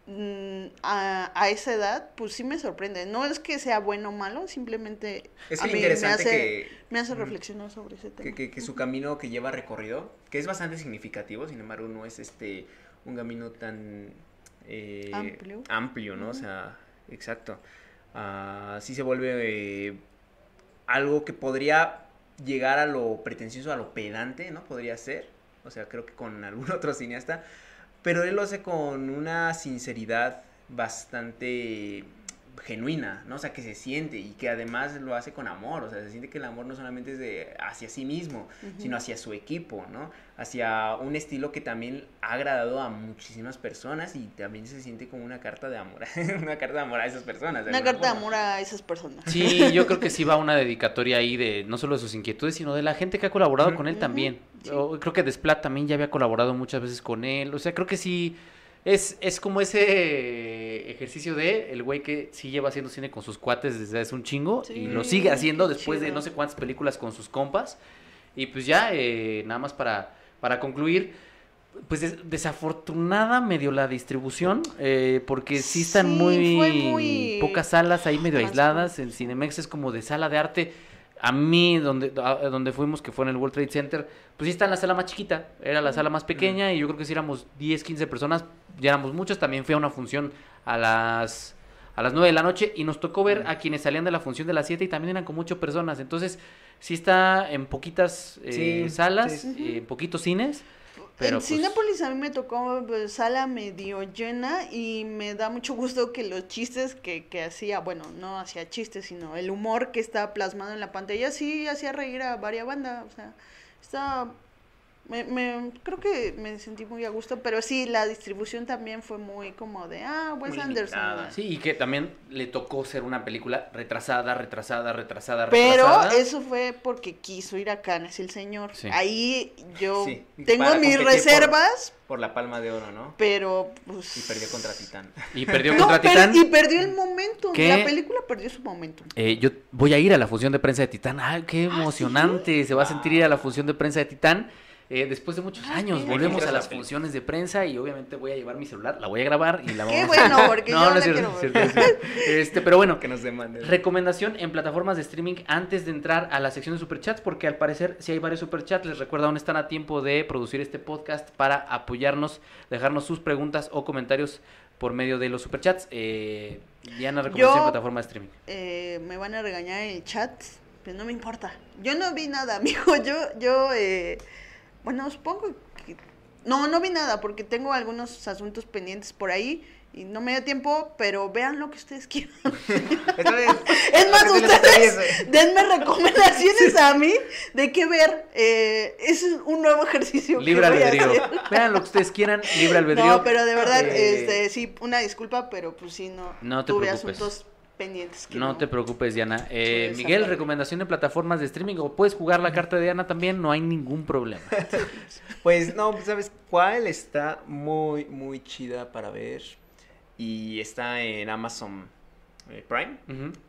Speaker 4: mm, a, a esa edad, pues sí me sorprende. No es que sea bueno o malo, simplemente
Speaker 3: Es
Speaker 4: a
Speaker 3: que
Speaker 4: mí me hace,
Speaker 3: que-
Speaker 4: me hace
Speaker 3: Ujú.
Speaker 4: reflexionar sobre ese tema.
Speaker 3: que, que- que su camino que lleva recorrido, que es bastante significativo, sin embargo no es este un camino tan eh,
Speaker 4: Amplio.
Speaker 3: amplio, ¿no? O sea, exacto. Sí se vuelve eh, algo que podría llegar a lo pretencioso, a lo pedante, ¿no? Podría ser. O sea, creo que con [laughs] algún otro cineasta. Pero él lo hace con una sinceridad bastante genuina, ¿no? O sea, que se siente y que además lo hace con amor, o sea, se siente que el amor no solamente es de hacia sí mismo, sino hacia su equipo, ¿no? Hacia un estilo que también ha agradado a muchísimas personas y también se siente como una carta de amor, [laughs] una carta de amor a esas personas.
Speaker 4: Una carta de amor a esas personas.
Speaker 2: Sí, yo creo que sí va una dedicatoria ahí de no solo de sus inquietudes, sino de la gente que ha colaborado con él también.
Speaker 4: sí.
Speaker 2: Yo creo que Desplat también ya había colaborado muchas veces con él. O sea, creo que sí es, es como ese ejercicio de el güey que sí lleva haciendo cine con sus cuates desde hace un chingo y lo sigue haciendo después de no sé cuántas películas con sus compas. Y pues ya, eh, nada más para, para concluir. Pues des- desafortunada medio la distribución, eh, porque sí están
Speaker 4: Sí,
Speaker 2: muy, pocas salas ahí medio aisladas. En Cinemex es como de sala de arte. A mí, donde, a- donde fuimos, que fue en el World Trade Center, pues sí está en la sala más chiquita. Era la sala más pequeña y yo creo que si éramos 10, 15 personas, ya éramos muchos. También fue a una función a las, a las 9 de la noche y nos tocó ver a quienes salían de la función de las 7 y también eran como 8 personas. Entonces, sí está en poquitas eh,
Speaker 3: Sí,
Speaker 2: salas,
Speaker 3: sí,
Speaker 4: sí.
Speaker 2: eh, en poquitos cines. Pero,
Speaker 4: en
Speaker 2: pues,
Speaker 4: Cinépolis a mí me tocó pues, sala medio llena y me da mucho gusto que los chistes que, que hacía, bueno, no hacía chistes, sino el humor que estaba plasmado en la pantalla, sí hacía reír a varias bandas, o sea, está... Me, me- creo que me sentí muy a gusto, pero sí, la distribución también fue muy como de, ah, Wes
Speaker 3: Muy
Speaker 4: Anderson.
Speaker 3: limitada.
Speaker 2: Sí, y que también le tocó ser una película retrasada, retrasada, retrasada,
Speaker 4: Pero
Speaker 2: retrasada.
Speaker 4: eso fue porque quiso ir a Cannes el señor.
Speaker 2: Sí.
Speaker 4: Ahí yo
Speaker 3: Sí,
Speaker 4: tengo
Speaker 3: para
Speaker 4: mis
Speaker 3: por-
Speaker 4: reservas,
Speaker 3: Por la palma de oro, ¿no?
Speaker 4: pero pues...
Speaker 3: Y perdió contra Titán.
Speaker 2: Y perdió [laughs]
Speaker 4: No,
Speaker 2: contra
Speaker 4: per-
Speaker 2: Titán.
Speaker 4: y perdió el momento.
Speaker 2: ¿Qué?
Speaker 4: La película perdió su momento.
Speaker 2: Eh, yo voy a ir a la función de prensa de Titán. ¡Ay, qué emocionante! Se va a sentir ir a la función de prensa de Titán. Eh, después de muchos
Speaker 4: Ah,
Speaker 2: años, volvemos a
Speaker 3: a la
Speaker 2: las funciones de prensa y obviamente voy a llevar mi celular, la voy a grabar y la
Speaker 4: Qué
Speaker 2: vamos a...
Speaker 4: bueno, [laughs] porque yo
Speaker 2: no, no
Speaker 4: la
Speaker 2: es cierto, cierto, es cierto. Este, pero bueno, [laughs]
Speaker 3: Que nos demanden.
Speaker 2: Recomendación en plataformas de streaming antes de entrar a la sección de superchats, porque al parecer si hay varios superchats, les recuerdo aún están a tiempo de producir este podcast para apoyarnos, dejarnos sus preguntas o comentarios por medio de los superchats. Eh, Diana, recomendación
Speaker 4: Yo-
Speaker 2: de plataforma de streaming.
Speaker 4: Eh, me van a regañar en el chat, pero no me importa. Yo no vi nada, [laughs] amigo. Yo, yo, eh, bueno, supongo que... No, no vi nada porque tengo algunos asuntos pendientes por ahí y no me dio tiempo, pero vean lo que ustedes quieran. [laughs]
Speaker 3: Entonces,
Speaker 4: Es más, ustedes [laughs] denme recomendaciones a mí de qué ver. Eh, es un nuevo ejercicio
Speaker 2: Libre albedrío. [laughs] Vean lo que ustedes quieran, libre albedrío.
Speaker 4: No, pero de verdad,
Speaker 2: Eh,
Speaker 4: este, sí, una disculpa, pero pues sí, no,
Speaker 2: No te
Speaker 4: tuve
Speaker 2: preocupes.
Speaker 4: asuntos pendientes. Que
Speaker 2: No te preocupes, Diana. Eh, Miguel, recomendación de plataformas de streaming o puedes jugar la carta de Diana también, no hay ningún problema. [laughs]
Speaker 3: Pues no, ¿sabes cuál? Está muy, muy chida para ver. Y está en Amazon eh, Prime.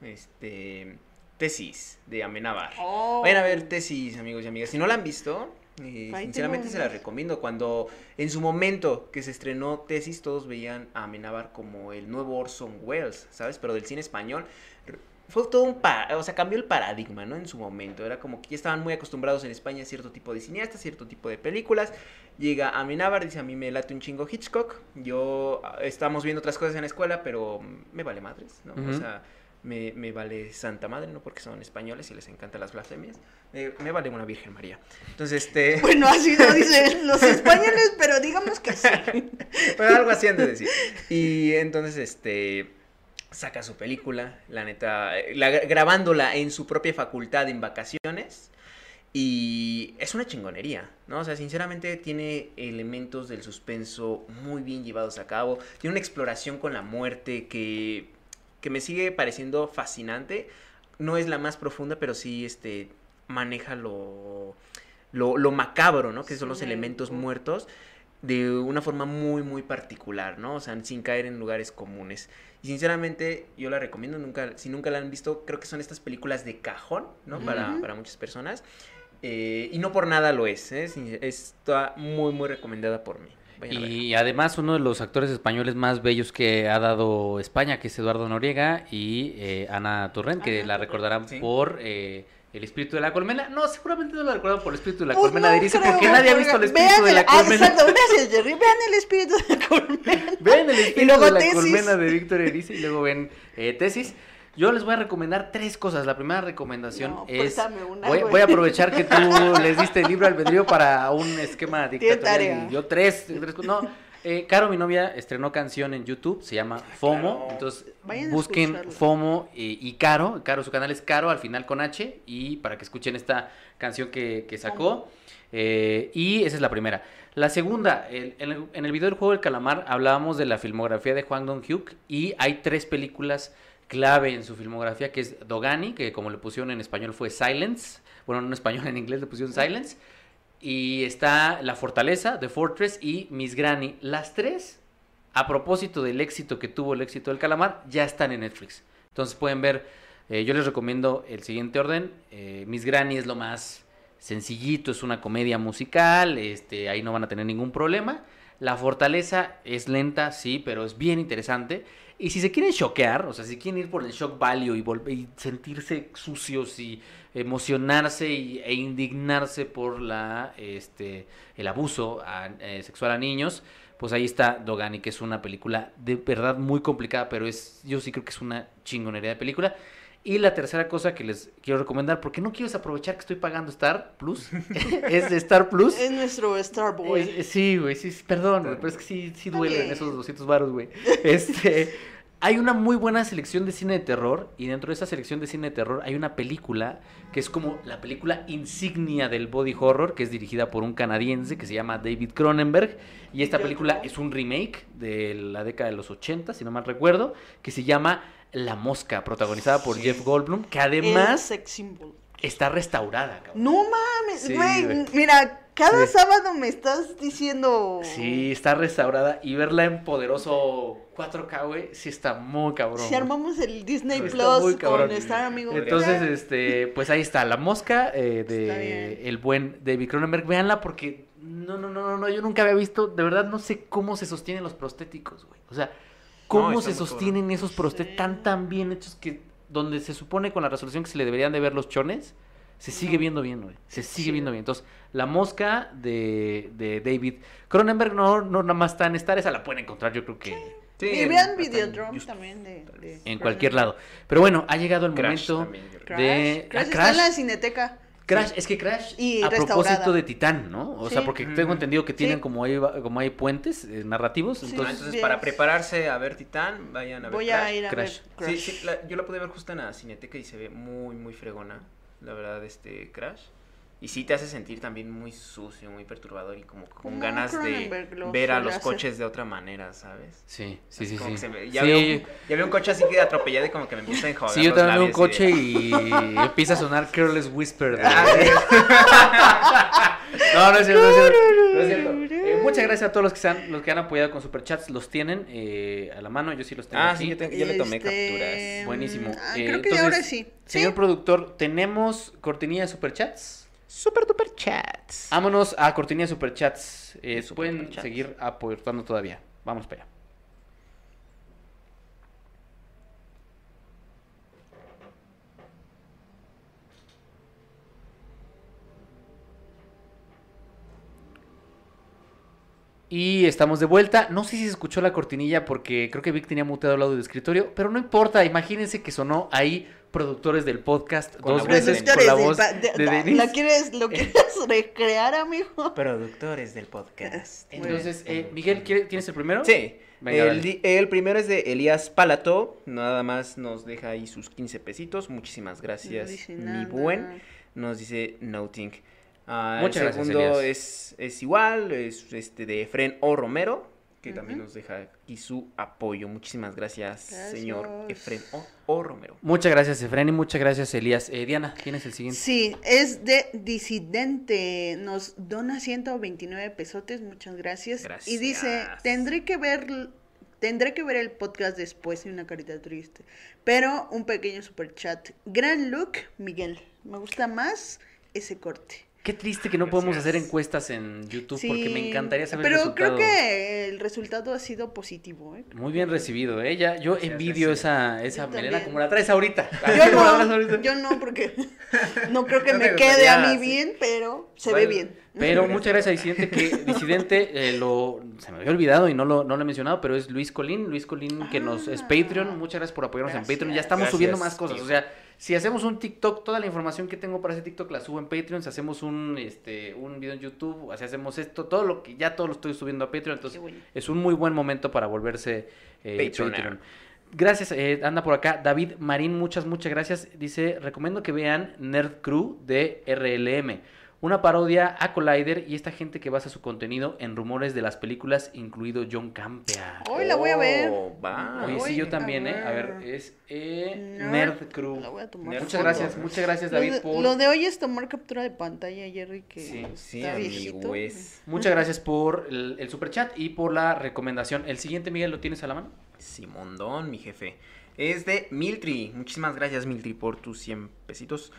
Speaker 3: Este. Tesis de Amenábar.
Speaker 4: Oh.
Speaker 3: Vayan a ver Tesis, amigos y amigas. Si no la han visto, eh, sinceramente se la recomiendo. Cuando en su momento que se estrenó Tesis, todos veían a Amenábar como el nuevo Orson Welles, ¿sabes? Pero del cine español. Fue todo un pa o sea, cambió el paradigma, ¿no? En su momento. Era como que ya estaban muy acostumbrados en España a cierto tipo de cineastas, cierto tipo de películas. Llega Amenábar, dice a mí me late un chingo Hitchcock. Yo ah, estamos viendo otras cosas en la escuela, pero me vale madres, ¿no? O sea, me, me vale Santa Madre, no porque son españoles y les encantan las blasfemias. Eh, me vale una Virgen María. Entonces, este. [laughs]
Speaker 4: Bueno, así lo dicen [laughs] los españoles, pero digamos que sí. [laughs]
Speaker 3: Bueno, algo así han de decir. Y entonces, este. Saca su película, la neta. eh, la- grabándola en su propia facultad en vacaciones. Y es una chingonería, ¿no? O sea, sinceramente tiene elementos del suspenso muy bien llevados a cabo. Tiene una exploración con la muerte que, que me sigue pareciendo fascinante. No es la más profunda, pero sí este, maneja lo, lo, lo macabro, ¿no? Que son los elementos muertos de una forma muy, muy particular, ¿no? O sea, sin caer en lugares comunes. Y sinceramente, yo la recomiendo, nunca, si nunca la han visto, creo que son estas películas de cajón, ¿no? Para, para muchas personas. Eh, y no por nada lo es, ¿eh? Está muy, muy recomendada por mí.
Speaker 2: Y además uno de los actores españoles más bellos que ha dado España, que es Eduardo Noriega y eh, Ana Torrent, que la recordarán
Speaker 3: sí.
Speaker 2: por eh, El espíritu de la colmena. No, seguramente no la recuerdan por El espíritu de la
Speaker 4: Pues
Speaker 2: colmena
Speaker 4: no
Speaker 2: de Erice, porque nadie ha visto El espíritu
Speaker 4: vean
Speaker 2: de la
Speaker 4: el- ah,
Speaker 2: colmena.
Speaker 4: exacto. Vean el espíritu de la [laughs] colmena.
Speaker 2: Ven el espíritu
Speaker 4: luego
Speaker 2: de la
Speaker 4: Tesis.
Speaker 2: colmena de Víctor Erice y luego ven eh, tesis. Yo les voy a recomendar tres cosas. La primera recomendación
Speaker 4: No,
Speaker 2: es...
Speaker 4: una,
Speaker 2: voy, a aprovechar que tú les diste el libro albedrío para un esquema dictatorial. Yo tres, No, eh, Caro, mi novia, estrenó canción en YouTube, se llama FOMO.
Speaker 3: Claro.
Speaker 2: Entonces,
Speaker 4: Vayan
Speaker 2: busquen. FOMO y, y Caro. Caro, su canal es Caro, al final con H. Y para que escuchen esta canción que, que sacó. Eh, y esa es la primera. La segunda, el- en, el, en el video del juego del calamar hablábamos de la filmografía de Juan Dong-hyuk y hay tres películas clave en su filmografía que es Dogani, que como le pusieron en español fue Silence, bueno, no en español, [laughs] en inglés le pusieron Silence, y está La Fortaleza, The Fortress y Miss Granny. Las tres, a propósito del éxito que tuvo el éxito del calamar, ya están en Netflix. Entonces pueden ver, eh, yo les recomiendo el siguiente orden. eh, Miss Granny es lo más sencillito, es una comedia musical, este, ahí no van a tener ningún problema. La Fortaleza es lenta, sí, pero es bien interesante. Y si se quieren choquear, o sea, si quieren ir por el shock value y, volver, y sentirse sucios y emocionarse y- e indignarse por la, este, el abuso eh, sexual a niños, pues ahí está Dogani, que es una película de verdad muy complicada, pero es, yo sí creo que es una chingonería de película. Y la tercera cosa que les quiero recomendar, porque no quiero desaprovechar que estoy pagando Star Plus, [laughs] [laughs] es de Star Plus.
Speaker 4: Es nuestro Starboy.
Speaker 2: Es- es- sí, güey, sí, sí, perdón, güey, pero es que sí, sí duelen esos 200 varos, güey. [laughs] Este, hay una muy buena selección de cine de terror y dentro de esa selección de cine de terror hay una película que es como la película insignia del body horror, que es dirigida por un canadiense que se llama David Cronenberg y esta película es un remake de la década de los 80, si no mal recuerdo, que se llama La Mosca, protagonizada por
Speaker 3: Sí.
Speaker 2: Jeff Goldblum, que
Speaker 4: El
Speaker 2: además
Speaker 4: sex symbol.
Speaker 2: está restaurada, cabrón.
Speaker 4: No mames,
Speaker 2: Sí,
Speaker 4: güey.
Speaker 2: güey.
Speaker 4: mira, cada
Speaker 2: Sí.
Speaker 4: sábado me estás diciendo.
Speaker 2: Sí, está restaurada y verla en poderoso 4K, güey, sí está muy cabrón.
Speaker 4: Si armamos el Disney
Speaker 2: muy
Speaker 4: Plus con Star Amigo.
Speaker 2: Entonces, este, pues ahí está, La Mosca eh, de el buen David Cronenberg. Véanla porque no, no, no, no, no, yo nunca había visto, de verdad no sé cómo se sostienen los prostéticos, güey. O sea, cómo se sostienen esos prostéticos
Speaker 4: Sí.
Speaker 2: tan, tan bien hechos que donde se supone con la resolución que se le deberían de ver los chones, se sigue
Speaker 4: No.
Speaker 2: viendo bien, güey. Se sigue
Speaker 4: Sí.
Speaker 2: viendo bien. Entonces, La Mosca de, de David Cronenberg no, no nada más está en Star, esa la pueden encontrar yo creo que
Speaker 3: Sí,
Speaker 4: y vean Videodrome también de.
Speaker 2: En cualquier lado. Pero bueno, ha llegado el
Speaker 3: Crash
Speaker 2: momento
Speaker 3: también.
Speaker 4: Crash,
Speaker 2: de...
Speaker 4: Crash
Speaker 2: ah,
Speaker 4: está en la cineteca.
Speaker 2: Crash, es que Crash,
Speaker 4: Y
Speaker 2: a
Speaker 4: restaurada.
Speaker 2: propósito de Titán, ¿no? O sea, porque tengo entendido que tienen
Speaker 4: Sí.
Speaker 2: como, hay, como hay puentes eh, narrativos,
Speaker 4: Sí.
Speaker 2: Entonces...
Speaker 3: entonces, para prepararse a ver Titán, vayan a ver
Speaker 4: Voy
Speaker 3: Crash.
Speaker 4: a ir a
Speaker 2: Crash.
Speaker 4: ver Crash.
Speaker 3: Sí, sí, la- yo la pude ver justo en la cineteca y se ve muy, muy fregona, la verdad, este Crash. Y sí te hace sentir también muy sucio, muy perturbador y como con
Speaker 4: Como
Speaker 3: ganas de ver a los coches de otra manera, ¿sabes?
Speaker 2: Sí, sí,
Speaker 3: Así
Speaker 2: sí, sí.
Speaker 3: me- ya,
Speaker 2: Sí,
Speaker 3: veo un, ya veo un coche así que atropellado y como que me empieza a enjuagar
Speaker 2: Sí, yo también veo un
Speaker 3: y
Speaker 2: coche
Speaker 3: de-
Speaker 2: y [laughs] empieza a sonar Careless Whisper. de-
Speaker 3: Ah, sí.
Speaker 2: No, no es cierto, no es cierto. no es cierto. Eh, muchas gracias a todos los que, se han, los que han apoyado con superchats. Los tienen eh, a la mano, yo sí los tengo
Speaker 3: Ah,
Speaker 2: aquí.
Speaker 3: sí, yo, te- yo le tomé
Speaker 4: Este,
Speaker 3: capturas.
Speaker 2: Buenísimo.
Speaker 4: ah,
Speaker 2: Eh,
Speaker 4: creo que
Speaker 2: entonces,
Speaker 4: ahora sí.
Speaker 2: Señor
Speaker 4: Sí.
Speaker 2: productor, ¿tenemos cortinilla de superchats?
Speaker 3: Super duper chats.
Speaker 2: Vámonos a cortinilla de. Eh,
Speaker 3: De super
Speaker 2: pueden
Speaker 3: superchats.
Speaker 2: seguir aportando todavía. Vamos para allá. Y estamos de vuelta. No sé si se escuchó la cortinilla porque creo que Vic tenía muteado al lado del escritorio, pero no importa. Imagínense que sonó ahí productores del podcast
Speaker 3: Con
Speaker 2: dos veces con la voz
Speaker 4: pa- de-
Speaker 2: de
Speaker 4: da-
Speaker 2: Denise.
Speaker 4: ¿La quieres, ¿Lo [laughs] quieres recrear, amigo?
Speaker 3: Productores del podcast. [laughs]
Speaker 2: Entonces, eh, Miguel, ¿quiere- ¿tienes el primero?
Speaker 3: Sí.
Speaker 2: Venga,
Speaker 3: el, primero es de Elías Palato. Nada más nos deja ahí sus 15 pesitos. Muchísimas gracias,
Speaker 4: No
Speaker 3: mi buen. Nos dice Noting. Ah,
Speaker 2: Muchas
Speaker 3: el
Speaker 2: gracias,
Speaker 3: segundo
Speaker 2: Elías.
Speaker 3: es, es igual, es este de Efren O. Romero, que también nos deja aquí su apoyo. Muchísimas gracias,
Speaker 4: Gracias.
Speaker 3: señor Efren O. O. Romero.
Speaker 2: Muchas gracias, Efraín, y muchas gracias, Elías. Eh, Diana, ¿tienes el siguiente?
Speaker 4: Sí, es de Disidente. Nos dona 129 pesotes, muchas gracias. Y dice,
Speaker 3: Gracias.
Speaker 4: tendré que ver tendré que ver el podcast después y una carita triste. Pero un pequeño super chat. Gran look, Miguel. Me gusta más ese corte.
Speaker 2: Qué triste que no podemos
Speaker 3: Gracias.
Speaker 2: hacer encuestas en YouTube porque me encantaría saber el
Speaker 4: Pero creo que el resultado ha sido positivo, ¿eh?
Speaker 2: Muy bien recibido, ¿eh? Ya, yo
Speaker 3: Gracias,
Speaker 2: envidio esa, esa
Speaker 4: Yo
Speaker 2: melena
Speaker 4: también.
Speaker 2: como la traes ahorita.
Speaker 4: Yo [laughs] no,
Speaker 2: ahorita.
Speaker 4: yo no, porque [laughs] no creo que
Speaker 3: No
Speaker 4: me quede a mí
Speaker 3: sí.
Speaker 4: bien, pero se
Speaker 3: Bueno,
Speaker 4: ve bien.
Speaker 2: Pero muchas gracias a Disidente, que [laughs] Disidente eh, lo, se me había olvidado y no lo, no lo he mencionado, pero es Luis Colín, Luis Colín que nos es
Speaker 4: Ah.
Speaker 2: Patreon, muchas gracias por apoyarnos en. Patreon, ya estamos
Speaker 3: Gracias,
Speaker 2: subiendo más cosas, o sea, si hacemos un TikTok, toda la información que tengo para ese TikTok la subo en Patreon, si hacemos un, este, un video en YouTube, si hacemos esto, todo lo que ya todo lo estoy subiendo a Patreon, entonces es un muy buen momento para volverse eh. Patreon. Gracias, eh, anda por acá. David Marín, muchas, muchas gracias. Dice, recomiendo que vean Nerd Crew de RLM. Una parodia a Collider y esta gente que basa su contenido en rumores de las películas, incluido John Campea.
Speaker 4: Hoy la voy a ver.
Speaker 3: Oh, va.
Speaker 2: Oye, sí, yo
Speaker 4: a
Speaker 2: también, ¿eh? A ver, es eh,
Speaker 4: Nerd.
Speaker 2: Nerd Crew.
Speaker 4: La voy a tomar.
Speaker 3: Nerd
Speaker 2: Muchas gracias, muchas gracias,
Speaker 4: Lo
Speaker 2: David,
Speaker 4: de,
Speaker 2: por...
Speaker 4: lo de hoy es tomar captura de pantalla, Jerry, que
Speaker 2: Sí,
Speaker 3: Sí,
Speaker 4: está
Speaker 3: amigo, es. [laughs]
Speaker 2: Muchas gracias por el, el super chat y por la recomendación. El siguiente, Miguel, ¿lo tienes a la mano?
Speaker 3: Simondón, mi jefe. Es de Miltri. Muchísimas gracias, Miltri, por tus 100 pesitos.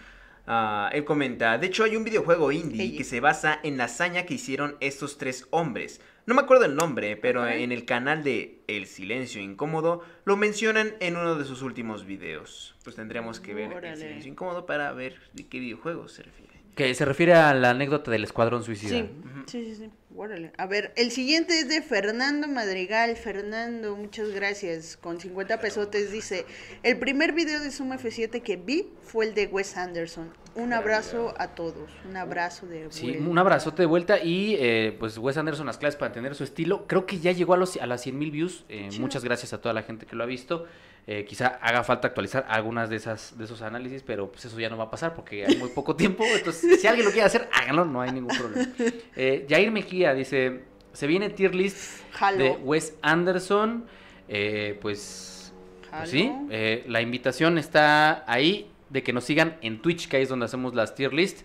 Speaker 3: Ah, él comenta, de hecho hay un videojuego indie que se basa en la hazaña que hicieron estos tres hombres. No me acuerdo el nombre, pero en el canal de El Silencio Incómodo lo mencionan en uno de sus últimos videos. Pues tendríamos que ver El. Silencio Incómodo para ver de qué videojuego se refiere.
Speaker 2: Que se refiere a la anécdota del Escuadrón Suicida.
Speaker 4: Sí, sí, sí, sí. Órale. A ver, el siguiente es de Fernando Madrigal. Fernando, muchas gracias. Con 50 pesotes dice, el primer video de Suma F7 que vi fue el de Wes Anderson. Un abrazo a todos. Un abrazo de
Speaker 2: Sí,
Speaker 4: vuelta.
Speaker 2: un abrazote de vuelta y eh, pues Wes Anderson las clases para tener su estilo. Creo que ya llegó a, los, a las 100 mil views. Eh, muchas gracias a toda la gente que lo ha visto. Eh, quizá haga falta actualizar algunas de esas de esos análisis, pero pues eso ya no va a pasar porque hay muy poco tiempo. Entonces, si alguien lo quiere hacer, háganlo, no hay ningún problema. [laughs] Eh, Jair Mejía dice, se viene tier list
Speaker 4: Jalo.
Speaker 2: de Wes Anderson. Eh, pues, pues sí, eh, la invitación está ahí de que nos sigan en Twitch, que ahí es donde hacemos las tier list.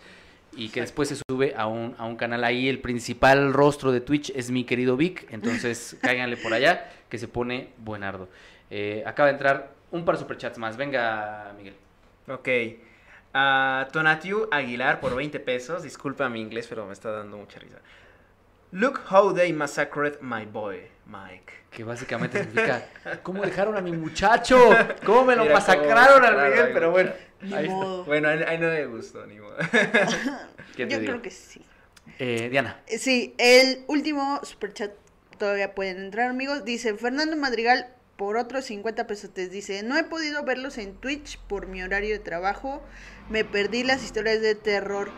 Speaker 2: Y que después se sube a un, a un canal ahí. El principal rostro de Twitch es mi querido Vic. Entonces [laughs] cáiganle por allá, que se pone buenardo. Eh, acaba de entrar un par de superchats más. Venga, Miguel.
Speaker 3: Ok. Tonatiu Aguilar por 20 pesos. Disculpa mi inglés, pero me está dando mucha risa. Look how they massacred my boy, Mike.
Speaker 2: Que básicamente significa, ¿cómo dejaron a mi muchacho? ¿Cómo me lo
Speaker 3: Mira
Speaker 2: masacraron al Miguel? Pero bueno,
Speaker 4: Ni
Speaker 2: ahí está.
Speaker 4: modo.
Speaker 3: Bueno, ahí, no me gustó, ni modo. [laughs]
Speaker 2: ¿Qué te
Speaker 4: Yo
Speaker 2: digo?
Speaker 4: creo que sí.
Speaker 2: Eh, Diana.
Speaker 4: Eh, Sí, el último superchat todavía pueden entrar, amigos. Dice Fernando Madrigal, por otros 50 pesos te dice, no he podido verlos en Twitch por mi horario de trabajo, me perdí las historias de terror.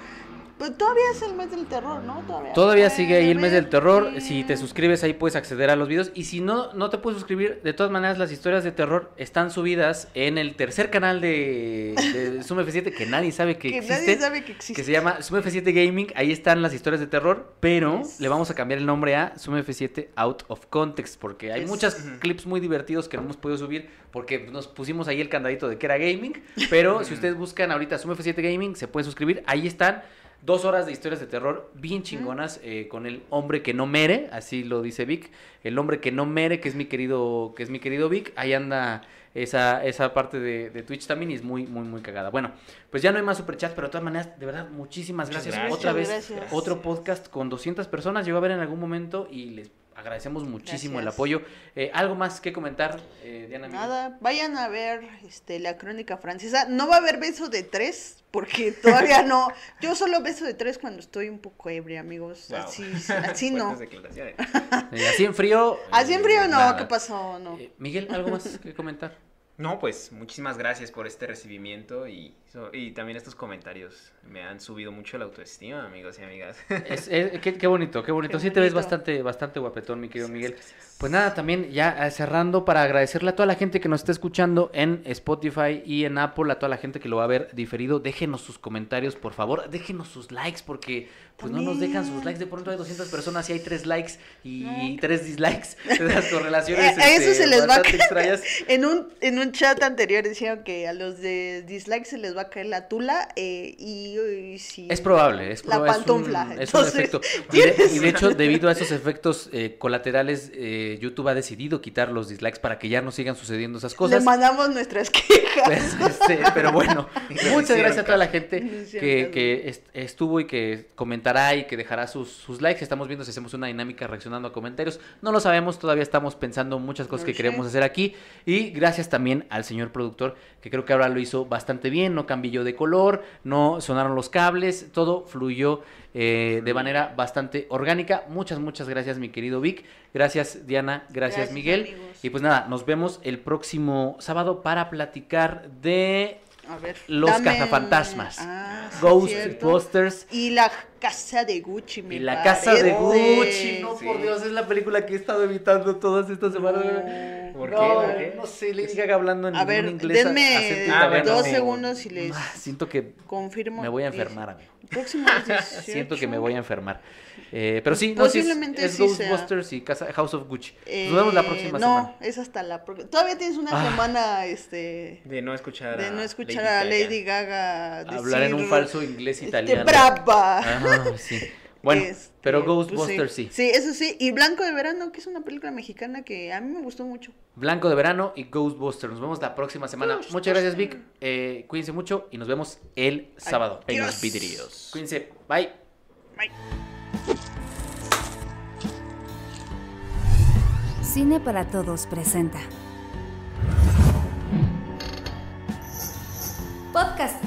Speaker 4: Pues todavía es el mes del terror, ¿no? Todavía,
Speaker 2: sigue ahí el mes del terror.
Speaker 4: sí.
Speaker 2: Si te suscribes ahí puedes acceder a los videos. Y si no, no te puedes suscribir, de todas maneras las historias de terror están subidas en el tercer canal de, de [laughs] Zoom F7 que nadie sabe que,
Speaker 4: Que
Speaker 2: existe.
Speaker 4: nadie sabe que existe.
Speaker 2: Que se llama Zoom F7 Gaming. Ahí están las historias de terror. Pero
Speaker 4: Yes.
Speaker 2: le vamos a cambiar el nombre a Zoom F7 Out of Context. Porque hay
Speaker 4: Yes.
Speaker 2: muchos clips muy divertidos que no hemos podido subir. Porque nos pusimos ahí el candadito de que era gaming. Pero si ustedes buscan ahorita Zoom F7 Gaming, se pueden suscribir. Ahí están. Dos horas de historias de terror bien chingonas eh, con el hombre que no mere, así lo dice Vic, el hombre que no mere, que es mi querido, que es mi querido Vic, ahí anda esa, esa parte de, de Twitch también y es muy, muy, muy cagada. Bueno, pues ya no hay más superchats, pero de todas maneras, de verdad, muchísimas gracias.
Speaker 3: gracias.
Speaker 2: Otra vez,
Speaker 4: gracias.
Speaker 2: otro podcast con 200 personas, llegó a ver en algún momento y les agradecemos muchísimo el apoyo. Eh, ¿Algo más que comentar, eh, Diana?
Speaker 4: Nada, vayan a ver este la crónica francesa. No va a haber beso de tres, porque [laughs] todavía no. Yo solo beso de tres cuando estoy un poco ebria, amigos.
Speaker 3: Wow.
Speaker 4: Así, [laughs] así no.
Speaker 2: Eh, así en frío. [laughs]
Speaker 4: Así en frío no,
Speaker 2: nada.
Speaker 4: ¿qué pasó? No.
Speaker 2: Eh, Miguel, ¿algo más que comentar?
Speaker 3: No, pues muchísimas gracias por este recibimiento y, so- y también estos comentarios. Me han subido mucho la autoestima, amigos y amigas.
Speaker 2: Es, es- qué, qué bonito, qué bonito.
Speaker 4: Qué
Speaker 2: sí te ves bastante, bastante guapetón, mi querido Miguel. Pues nada, también ya eh, cerrando para agradecerle a toda la gente que nos está escuchando en Spotify y en Apple, a toda la gente que lo va a ver diferido. Déjenos sus comentarios, por favor. Déjenos sus likes porque pues no nos dejan sus likes. De pronto hay 200 personas y hay 3 likes y
Speaker 4: No.
Speaker 2: 3 dislikes. Las [laughs] correlaciones
Speaker 4: a eso
Speaker 2: este,
Speaker 4: se les va a
Speaker 2: extrañas.
Speaker 4: En un, en un chat anterior decían que a los de dislikes se les va a caer la tula eh, y, y si...
Speaker 2: Es probable, es,
Speaker 4: La
Speaker 2: proba- es
Speaker 4: pantufla,
Speaker 2: un, es un efecto. Y de, y de hecho, debido a esos efectos eh, colaterales, eh, YouTube ha decidido quitar los dislikes para que ya no sigan sucediendo esas
Speaker 4: Le
Speaker 2: cosas.
Speaker 4: mandamos nuestras quejas.
Speaker 2: Pues, este, pero bueno, [laughs]
Speaker 3: No
Speaker 2: muchas gracias a toda la gente que, que est- estuvo y que comentará y que dejará sus, sus likes. Estamos viendo si hacemos una dinámica reaccionando a comentarios. No lo sabemos, todavía estamos pensando muchas cosas
Speaker 4: No
Speaker 2: que
Speaker 4: sé.
Speaker 2: queremos hacer aquí. Y gracias también al señor productor, que creo que ahora lo hizo bastante bien. No cambió de color, no sonaron los cables, todo fluyó eh, de manera bastante orgánica. Muchas, muchas gracias, mi querido Vic. Gracias, Diana. Gracias,
Speaker 4: Gracias,
Speaker 2: Miguel.
Speaker 4: amigos.
Speaker 2: Y pues nada, nos vemos el próximo sábado para platicar de
Speaker 4: A ver.
Speaker 2: Los
Speaker 4: dame-
Speaker 2: cazafantasmas.
Speaker 4: Ah.
Speaker 2: Ghostbusters
Speaker 4: Y la casa de Gucci, me
Speaker 2: y la casa de. Gucci. No,
Speaker 3: Sí.
Speaker 2: por Dios, es la película que he estado evitando todas estas semanas.
Speaker 4: No.
Speaker 3: ¿Por
Speaker 2: no,
Speaker 3: qué? ¿Por qué?
Speaker 2: no sé, Lady Gaga hablando en
Speaker 4: A ver,
Speaker 2: un inglés.
Speaker 4: denme
Speaker 2: italiano.
Speaker 4: dos
Speaker 3: no.
Speaker 4: segundos y les
Speaker 2: Ah, Siento que
Speaker 4: confirmo.
Speaker 2: me voy a enfermar, amigo.
Speaker 4: Próximo [laughs] 18.
Speaker 2: Siento que me voy a enfermar. Eh, pero sí, no, sí es-
Speaker 4: Posiblemente
Speaker 2: es,
Speaker 4: sí sea.
Speaker 2: Ghostbusters y casa, House of Gucci. Nos vemos la
Speaker 4: Eh,
Speaker 2: próxima
Speaker 4: no,
Speaker 2: semana.
Speaker 4: es hasta la próxima. Todavía tienes una
Speaker 2: Ah.
Speaker 4: semana este,
Speaker 3: De no escuchar
Speaker 4: de
Speaker 3: a
Speaker 4: no escuchar
Speaker 3: Lady
Speaker 4: a
Speaker 3: Gaga.
Speaker 4: Lady Gaga
Speaker 2: Hablar en un falso inglés
Speaker 4: este,
Speaker 2: italiano.
Speaker 4: brava.
Speaker 2: Ah, sí. Bueno,
Speaker 4: Este,
Speaker 2: pero
Speaker 4: pues
Speaker 2: Ghostbusters sí.
Speaker 4: Sí, eso sí. Y Blanco de Verano, que es una película mexicana que a mí me gustó mucho.
Speaker 2: Blanco de Verano y Ghostbusters. Nos vemos la próxima semana. Muchas gracias, Vic. Eh, cuídense mucho y nos vemos el sábado en los
Speaker 4: Adiós.
Speaker 2: vidrios. Cuídense. Bye.
Speaker 4: Bye.
Speaker 1: Cine para Todos presenta. Podcast para